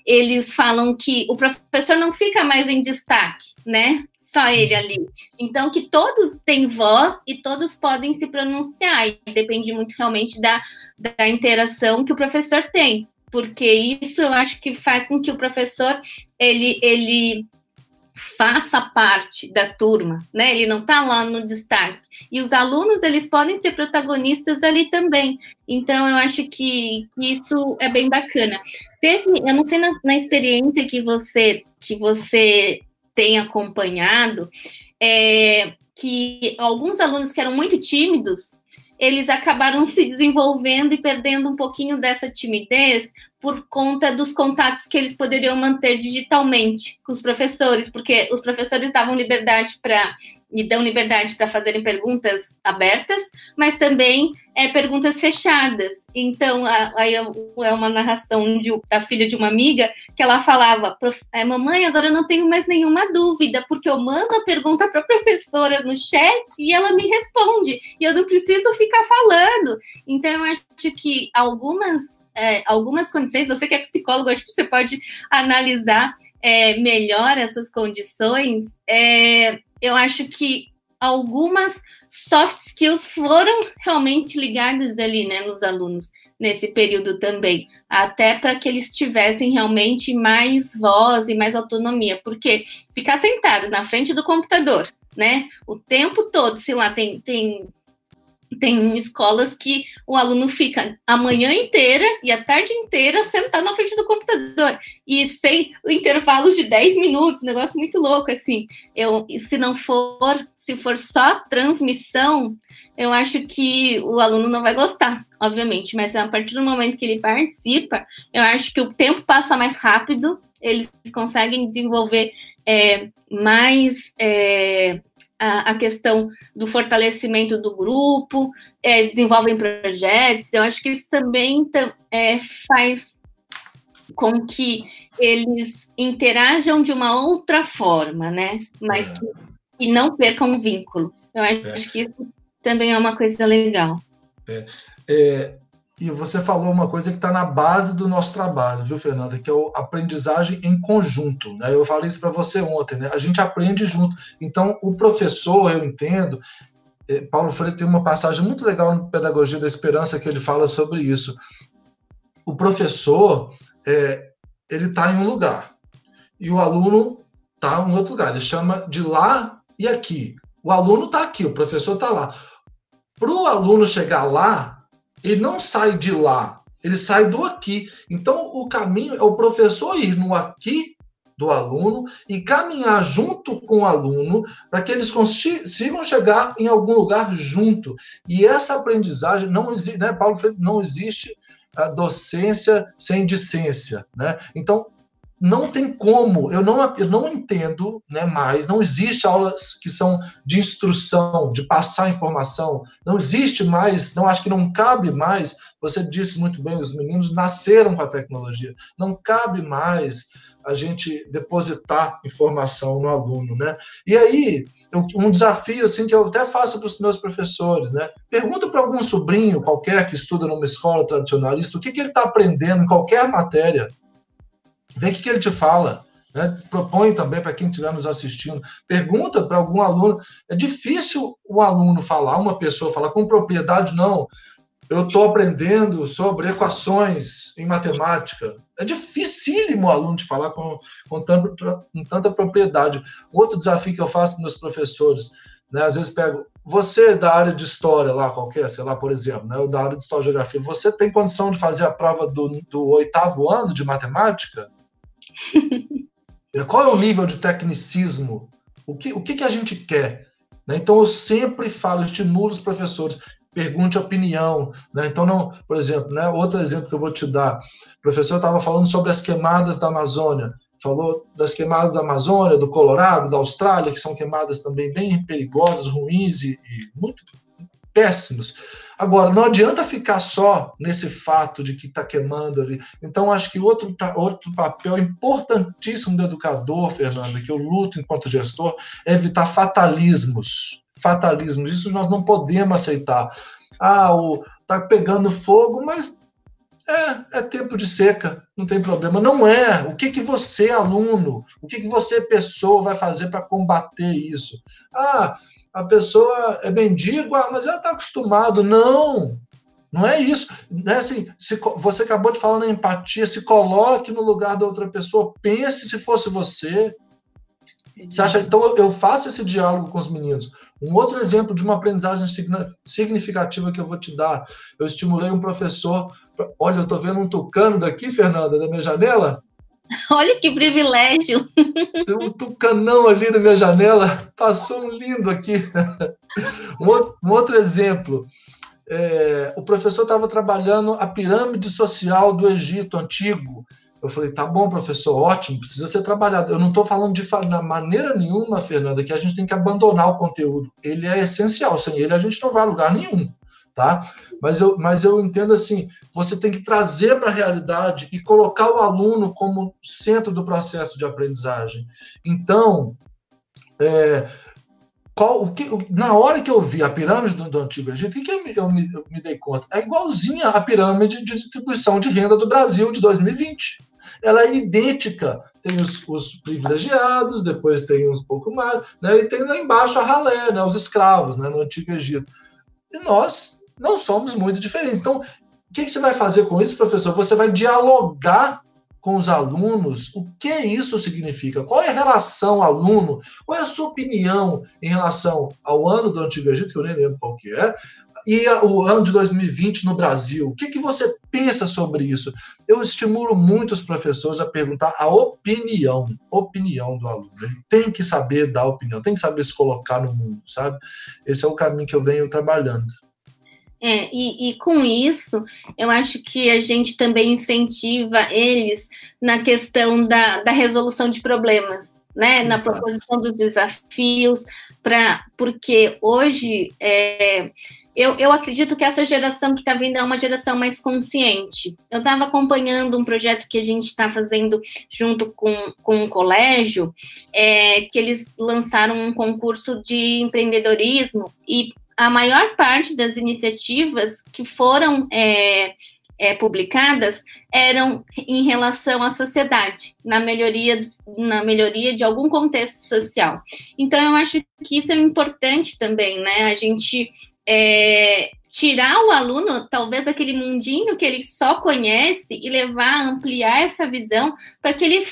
eles falam que o professor não fica mais em destaque, né? Só ele ali. Então, que todos têm voz e todos podem se pronunciar. E depende muito realmente da, da interação que o professor tem. Porque isso eu acho que faz com que o professor ele, ele faça parte da turma, né? Ele não está lá no destaque. E os alunos, eles podem ser protagonistas ali também. Então, eu acho que isso é bem bacana. Teve, eu não sei na, na experiência que você que você tem acompanhado, é, que alguns alunos que eram muito tímidos, eles acabaram se desenvolvendo e perdendo um pouquinho dessa timidez por conta dos contatos que eles poderiam manter digitalmente com os professores, porque os professores davam liberdade para e dão liberdade para fazerem perguntas abertas, mas também é, perguntas fechadas. Então, aí é uma narração de, da filha de uma amiga que ela falava: é, Mamãe, agora eu não tenho mais nenhuma dúvida, porque eu mando a pergunta para a professora no chat e ela me responde, e eu não preciso ficar falando. Então, eu acho que algumas é, algumas condições, você que é psicólogo, acho que você pode analisar é, melhor essas condições. É, eu acho que algumas soft skills foram realmente ligadas ali, né, nos alunos nesse período também, até para que eles tivessem realmente mais voz e mais autonomia, porque ficar sentado na frente do computador, né, o tempo todo, sei lá, tem, tem tem escolas que o aluno fica a manhã inteira e a tarde inteira sentado na frente do computador e sem intervalos de 10 minutos, negócio muito louco assim. Eu, se não for, se for só transmissão, eu acho que o aluno não vai gostar, obviamente, mas a partir do momento que ele participa, eu acho que o tempo passa mais rápido, eles conseguem desenvolver é, mais é, a, a questão do fortalecimento do grupo, é, desenvolvem projetos. Eu acho que isso também é, faz com que eles interajam de uma outra forma, né? Mas é. que, e não percam o vínculo. Eu acho, é. que isso também é uma coisa legal. É. e você falou uma coisa que está na base do nosso trabalho, viu, Fernanda? Que é a aprendizagem em conjunto. Né? Eu falei isso para você ontem, né? A gente aprende junto. Então, o professor, eu entendo. Eh, Paulo Freire tem uma passagem muito legal no Pedagogia da Esperança que ele fala sobre isso. O professor, é, ele está em um lugar e o aluno está em outro lugar. Ele chama de lá e aqui. O aluno está aqui, o professor está lá. Para o aluno chegar lá, ele não sai de lá, ele sai do aqui. Então, o caminho é o professor ir no aqui do aluno e caminhar junto com o aluno para que eles consigam chegar em algum lugar junto. E essa aprendizagem não existe, né, Paulo não existe a docência sem discência, né? Então, não tem como, eu não, eu não entendo né, mais, não existe aulas que são de instrução, de passar informação, não existe mais, não acho que não cabe mais, você disse muito bem, os meninos nasceram com a tecnologia, não cabe mais a gente depositar informação no aluno, né? E aí, um desafio assim que eu até faço para os meus professores, né? Pergunta para algum sobrinho qualquer que estuda numa escola tradicionalista o que, que ele está aprendendo em qualquer matéria, Vê o que, que ele te fala. Né? Propõe também para quem estiver nos assistindo. Pergunta para algum aluno. É difícil o aluno falar, uma pessoa falar com propriedade, não. Eu estou aprendendo sobre equações em matemática. É dificílimo o aluno de falar com, com, tanto, com tanta propriedade. Outro desafio que eu faço para meus professores, né? às vezes pego, você da área de história lá, qualquer, sei lá, por exemplo, né, da área de história e geografia, você tem condição de fazer a prova do, do oitavo ano de matemática? Qual é o nível de tecnicismo? O que, o que, que a gente quer? Né? Então, eu sempre falo, estimulo os professores, pergunte opinião. Né? Então, não, por exemplo, né, outro exemplo que eu vou te dar: o professor estava falando sobre as queimadas da Amazônia, falou das queimadas da Amazônia, do Colorado, da Austrália, que são queimadas também bem perigosas, ruins e, e muito péssimos. Agora, não adianta ficar só nesse fato de que está queimando ali. Então, acho que outro, outro papel importantíssimo do educador, Fernanda, que eu luto enquanto gestor, é evitar fatalismos. Fatalismos. Isso nós não podemos aceitar. Ah, o, tá pegando fogo, mas é, é tempo de seca, não tem problema. Não é. O que, que você, aluno, o que, que você, pessoa, vai fazer para combater isso? Ah, a pessoa é mendigo, ah, mas ela está acostumado. Não, não é isso. Não é assim, se, você acabou de falar na empatia, se coloque no lugar da outra pessoa, pense se fosse você. Você acha, então eu faço esse diálogo com os meninos. Um outro exemplo de uma aprendizagem significativa que eu vou te dar. Eu estimulei um professor. Olha, eu estou vendo um tucano daqui, Fernanda, da minha janela. Olha que privilégio! Tem um tucanão ali na minha janela, passou um lindo aqui. Um outro, um outro exemplo. é, o professor estava trabalhando a pirâmide social do Egito antigo. Eu falei, tá bom, professor, ótimo, precisa ser trabalhado. Eu não estou falando de na maneira nenhuma, Fernanda, que a gente tem que abandonar o conteúdo. Ele é essencial, sem ele a gente não vai a lugar nenhum, tá? Mas eu, mas eu entendo assim, você tem que trazer para a realidade e colocar o aluno como centro do processo de aprendizagem. Então, é, qual, o que, na hora que eu vi a pirâmide do, do Antigo Egito, o que, eu, me, eu, me, eu, me, dei conta? É igualzinha à pirâmide de distribuição de renda do Brasil de 2020. Ela é idêntica. Tem os, os privilegiados, depois tem uns pouco mais, né? e tem lá embaixo a ralé, né? os escravos, né? no Antigo Egito. E nós não somos muito diferentes. Então, o que, que você vai fazer com isso, professor? Você vai dialogar com os alunos o que isso significa, qual é a relação aluno, qual é a sua opinião em relação ao ano do Antigo Egito, que eu nem lembro qual que é, e o ano de 2020 no Brasil. O que, que você pensa sobre isso? Eu estimulo muito os professores a perguntar a opinião, opinião do aluno. Ele tem que saber dar opinião, tem que saber se colocar no mundo, sabe? Esse é o caminho que eu venho trabalhando. É, e, e, com isso, eu acho que a gente também incentiva eles na questão da, da resolução de problemas, né? Na proposição dos desafios, para porque hoje é, eu, eu acredito que essa geração que está vindo é uma geração mais consciente. Eu estava acompanhando um projeto que a gente está fazendo junto com, com um colégio, é, que eles lançaram um concurso de empreendedorismo e a maior parte das iniciativas que foram é, é, publicadas eram em relação à sociedade, na melhoria, na melhoria de algum contexto social. Então, eu acho que isso é importante também, né? A gente é, tirar o aluno, talvez, daquele mundinho que ele só conhece e levar a ampliar essa visão para que ele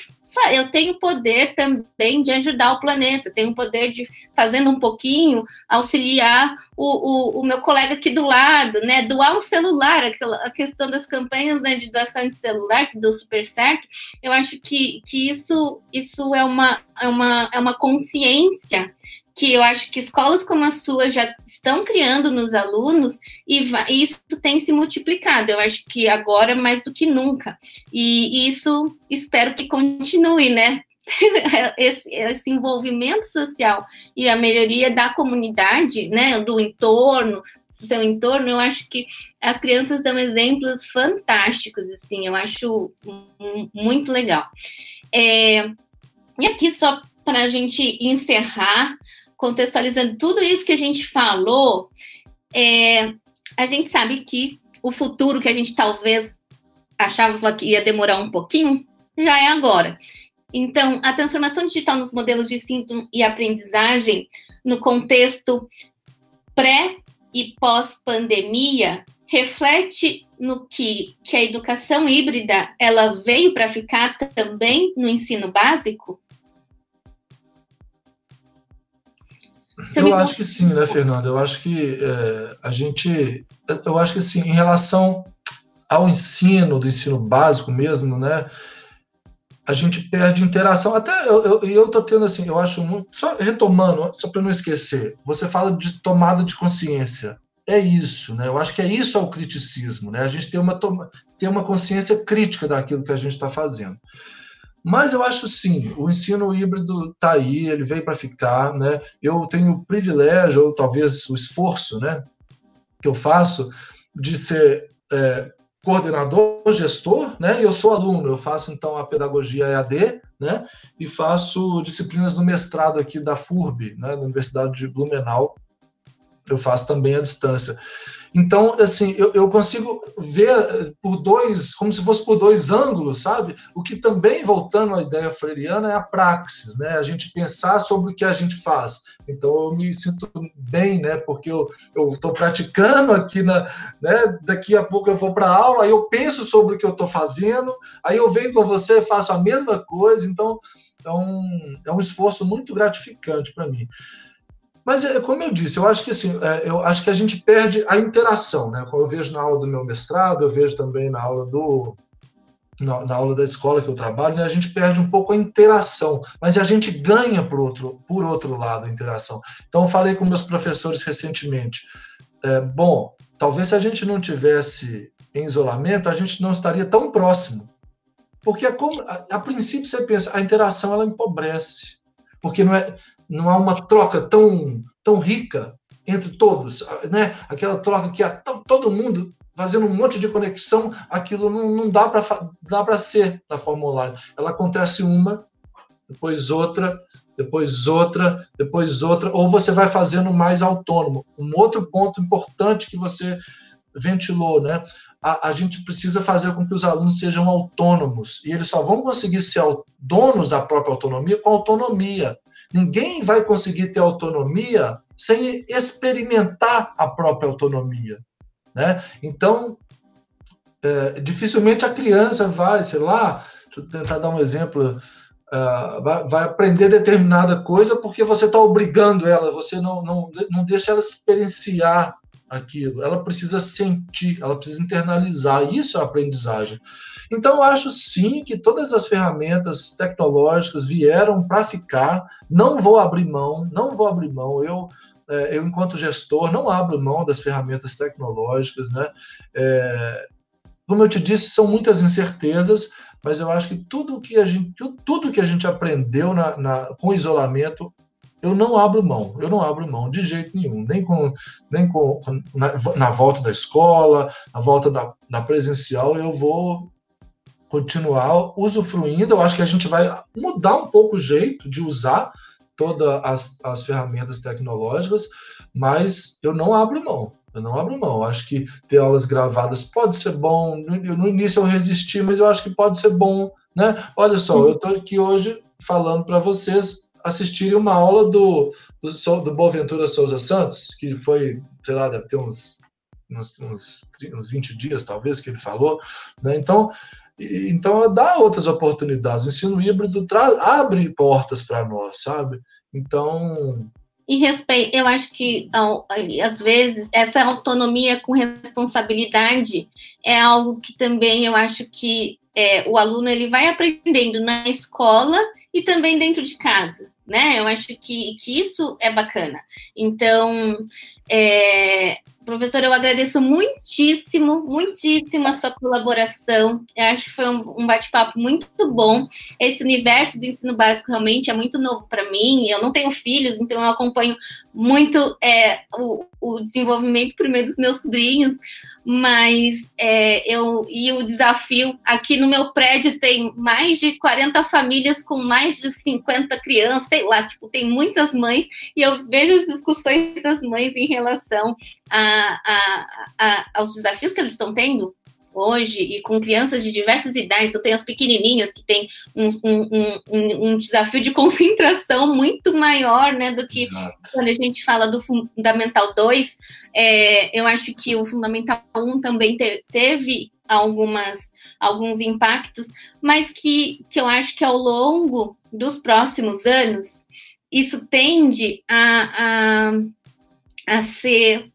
eu tenho poder também de ajudar o planeta, tenho poder de, fazendo um pouquinho, auxiliar o, o, o, meu colega aqui do lado, né? Doar um celular, aquela, a questão das campanhas né, de doação de celular, que deu super certo, eu acho que, que isso, isso é, uma, é, uma, é uma consciência que eu acho que escolas como a sua já estão criando nos alunos e, e, isso tem se multiplicado. Eu acho que agora mais do que nunca. E, e isso espero que continue, né? esse, esse, envolvimento social e a melhoria da comunidade, né, do entorno, do seu entorno, eu acho que as crianças dão exemplos fantásticos, assim, eu acho muito legal. É, e aqui só para a gente encerrar, contextualizando tudo isso que a gente falou, é, a gente sabe que o futuro que a gente talvez achava que ia demorar um pouquinho, já é agora. Então, a transformação digital nos modelos de ensino e aprendizagem no contexto pré e pós-pandemia reflete no que, que a educação híbrida ela veio para ficar também no ensino básico? Você eu acho que sim, né, Fernanda? Eu acho que é, a gente. Eu acho que sim, em relação ao ensino, do ensino básico mesmo, né? A gente perde interação. Até eu, eu, eu tô tendo assim, eu acho muito. Só retomando, só para não esquecer, você fala de tomada de consciência. É isso, né? Eu acho que é isso é o criticismo, né? A gente tem uma, toma, tem uma consciência crítica daquilo que a gente está fazendo. Mas eu acho sim, o ensino híbrido está aí, ele veio para ficar, né? Eu tenho o privilégio, ou talvez o esforço, né, que eu faço de ser é, coordenador, gestor, né? Eu sou aluno, eu faço então a pedagogia EAD, né? E faço disciplinas no mestrado aqui da FURB, né? Da Universidade de Blumenau. Eu faço também à distância. Então, assim, eu, eu, consigo ver eh, por dois, como se fosse por dois ângulos, sabe? O que também, voltando à ideia freiriana, é a praxis, né? A gente pensar sobre o que a gente faz. Então, eu me sinto bem, né? Porque eu estou praticando aqui, na, né? Daqui a pouco eu vou para aula, aí eu penso sobre o que eu estou fazendo, aí eu venho com você, faço a mesma coisa. Então, um, é um esforço muito gratificante para mim. Mas, é, como eu disse, eu acho que assim, é, eu acho que a gente perde a interação, né? Como eu vejo na aula do meu mestrado, eu vejo também na aula do na, na aula da escola que eu trabalho, né? a gente perde um pouco a interação, mas a gente ganha por outro, por outro lado a interação. Então, eu falei com meus professores recentemente. É, bom, talvez se a gente não tivesse em isolamento, a gente não estaria tão próximo. Porque a, a, a princípio você pensa, a interação ela empobrece, porque não, é, não há uma troca tão, tão rica entre todos, né? Aquela troca que há todo mundo fazendo um monte de conexão, aquilo não, não dá para dá para ser da online. Ela acontece uma, depois outra, depois outra, depois outra, ou você vai fazendo mais autônomo. Um outro ponto importante que você ventilou, né? A, a, gente precisa fazer com que os alunos sejam autônomos e eles só vão conseguir ser donos da própria autonomia com autonomia. Ninguém vai conseguir ter autonomia sem experimentar a própria autonomia. Né? Então, é, dificilmente a criança vai, sei lá, tentar dar um exemplo, uh, vai, vai, aprender determinada coisa porque você está obrigando ela, você não, não, não deixa ela experienciar aquilo, ela precisa sentir, ela precisa internalizar, isso é aprendizagem. Então, eu acho sim que todas as ferramentas tecnológicas vieram para ficar, não vou abrir mão, não vou abrir mão, eu é, eu, enquanto gestor, não abro mão das ferramentas tecnológicas, né? É, como eu te disse, são muitas incertezas, mas eu acho que tudo que a gente, tudo que a gente aprendeu na, na, com isolamento, eu não abro mão, eu não abro mão de jeito nenhum, nem com, nem com na, na volta da escola, na volta da, da presencial, eu vou continuar usufruindo. Eu acho que a gente vai mudar um pouco o jeito de usar todas as, as ferramentas tecnológicas, mas eu não abro mão. Eu não abro mão. Eu acho que ter aulas gravadas pode ser bom. No, no início eu resisti, mas eu acho que pode ser bom. Né? Olha só, eu estou aqui hoje falando para vocês assistirem uma aula do, do, do Boaventura Souza Santos, que foi, sei lá, deve ter uns, uns, uns, uns 20 dias, talvez, que ele falou. Né? Então, então, ela dá outras oportunidades. O ensino híbrido abre portas para nós, sabe? Então. E respeito, eu acho que às vezes essa autonomia com responsabilidade é algo que também eu acho que é, o aluno ele vai aprendendo na escola e também dentro de casa, né? Eu acho que, que isso é bacana. Então, é, Professor, eu agradeço muitíssimo, muitíssimo a sua colaboração. Eu acho que foi um, um bate-papo muito bom. Esse universo do ensino básico realmente é muito novo para mim. Eu não tenho filhos, então eu acompanho muito é, o, o desenvolvimento primeiro dos meus sobrinhos, mas é, eu e o desafio aqui no meu prédio tem mais de 40 famílias com mais de 50 crianças, sei lá, tipo, tem muitas mães, e eu vejo as discussões das mães em relação a, a, a, aos desafios que eles estão tendo hoje e com crianças de diversas idades, eu tenho as pequenininhas que têm um, um, um, um desafio de concentração muito maior né, do que Exato. quando a gente fala do Fundamental 2. É, eu acho que o Fundamental 1 também te, teve algumas alguns impactos, mas que, que eu acho que ao longo dos próximos anos isso tende a, a, a ser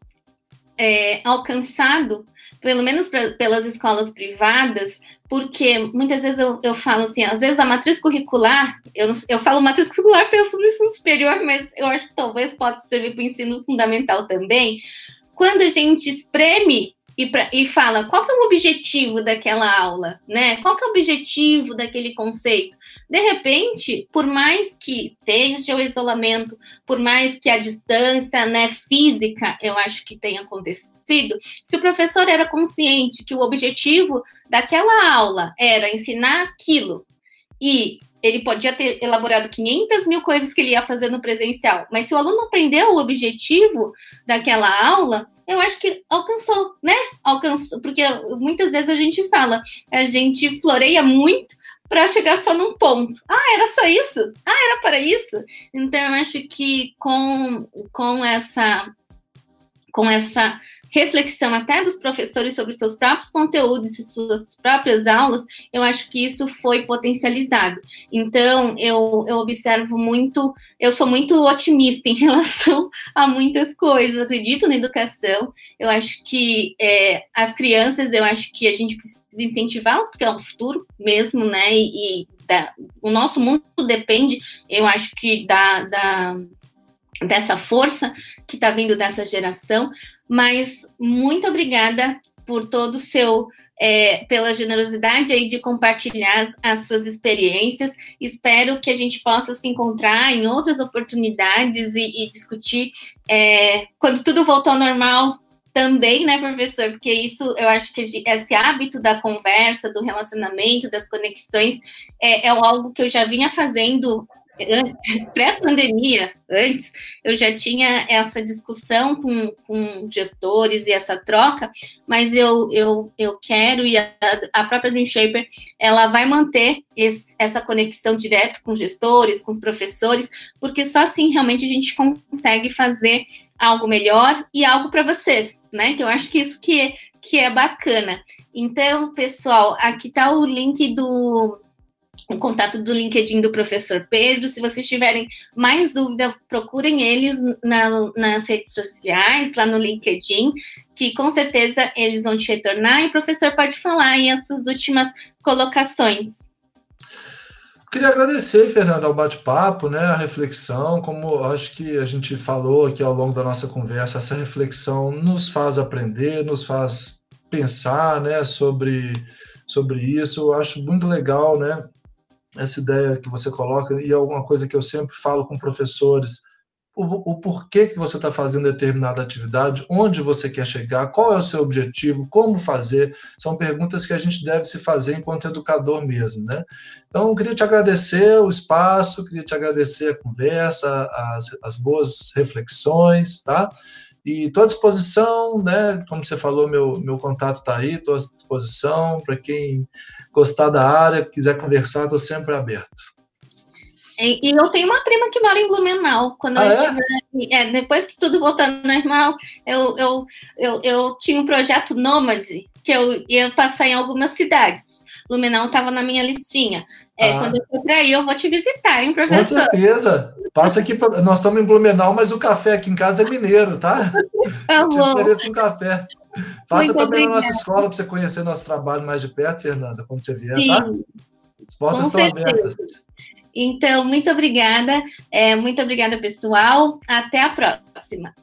é, alcançado pelo menos pra, pelas escolas privadas, porque muitas vezes eu, eu falo assim, às vezes a matriz curricular, eu, eu falo matriz curricular pensando no ensino superior, mas eu acho que talvez possa servir para o ensino fundamental também. Quando a gente espreme e, pra, e fala qual que é o objetivo daquela aula, né? Qual que é o objetivo daquele conceito? De repente, por mais que esteja o isolamento, por mais que a distância né, física, eu acho que tenha acontecido, se o professor era consciente que o objetivo daquela aula era ensinar aquilo e ele podia ter elaborado 500 mil coisas que ele ia fazer no presencial, mas se o aluno aprendeu o objetivo daquela aula, eu acho que alcançou, né? Alcançou, porque muitas vezes a gente fala, a gente floreia muito para chegar só num ponto. Ah, era só isso? Ah, era para isso? Então eu acho que com, com essa com essa reflexão até dos professores sobre seus próprios conteúdos suas próprias aulas, eu acho que isso foi potencializado. Então, eu, eu observo muito, eu sou muito otimista em relação a muitas coisas, acredito na educação, eu acho que é, as crianças, eu acho que a gente precisa incentivá-las, porque é o futuro mesmo, né, e, e da, o nosso mundo depende, eu acho que da, da dessa força que está vindo dessa geração. Mas muito obrigada por todo o seu é, pela generosidade aí de compartilhar as, as, suas experiências. Espero que a gente possa se encontrar em outras oportunidades e, e discutir é, quando tudo voltou ao normal também, né, professor? Porque isso, eu acho que esse hábito da conversa, do relacionamento, das conexões, é, é algo que eu já vinha fazendo pré-pandemia, antes, eu já tinha essa discussão com, com gestores e essa troca, mas eu, eu, eu quero, e a, a própria Dream Shaper, ela vai manter esse, essa conexão direto com gestores, com os professores, porque só assim realmente a gente consegue fazer algo melhor e algo para vocês, né? Que eu acho que isso que é, que é bacana. Então, pessoal, aqui está o link do, o contato do LinkedIn do professor Pedro. Se vocês tiverem mais dúvida, procurem eles na, nas redes sociais, lá no LinkedIn, que com certeza eles vão te retornar e o professor pode falar aí as suas últimas colocações. Queria agradecer, Fernanda, ao bate-papo, né, a reflexão, como acho que a gente falou aqui ao longo da nossa conversa, essa reflexão nos faz aprender, nos faz pensar, né, sobre, sobre isso. Eu acho muito legal, né, essa ideia que você coloca, e é alguma coisa que eu sempre falo com professores, o, o porquê que você está fazendo determinada atividade, onde você quer chegar, qual é o seu objetivo, como fazer, são perguntas que a gente deve se fazer enquanto educador mesmo, né? Então, eu queria te agradecer o espaço, queria te agradecer a conversa, as, as boas reflexões, tá? E estou à disposição, né? Como você falou, meu, meu contato está aí, estou à disposição. Para quem gostar da área, quiser conversar, estou sempre aberto. E, eu tenho uma prima que mora em Blumenau. Quando ah, eu é? estiver, é, depois que tudo voltar normal, eu, eu, eu, eu tinha um projeto Nômade, que eu ia passar em algumas cidades. Blumenau estava na minha listinha. É, ah. Quando eu for para aí, eu vou te visitar, hein, professor? Com certeza. Passa aqui, pra... nós estamos em Blumenau, mas o café aqui em casa é mineiro, tá? Tá Te ofereço um café. Faça Muito também obrigada. na nossa escola para você conhecer nosso trabalho mais de perto, Fernanda, quando você vier, tá? Sim. tá? As portas estão abertas. Então, muito obrigada. É, muito obrigada, pessoal. Até a próxima.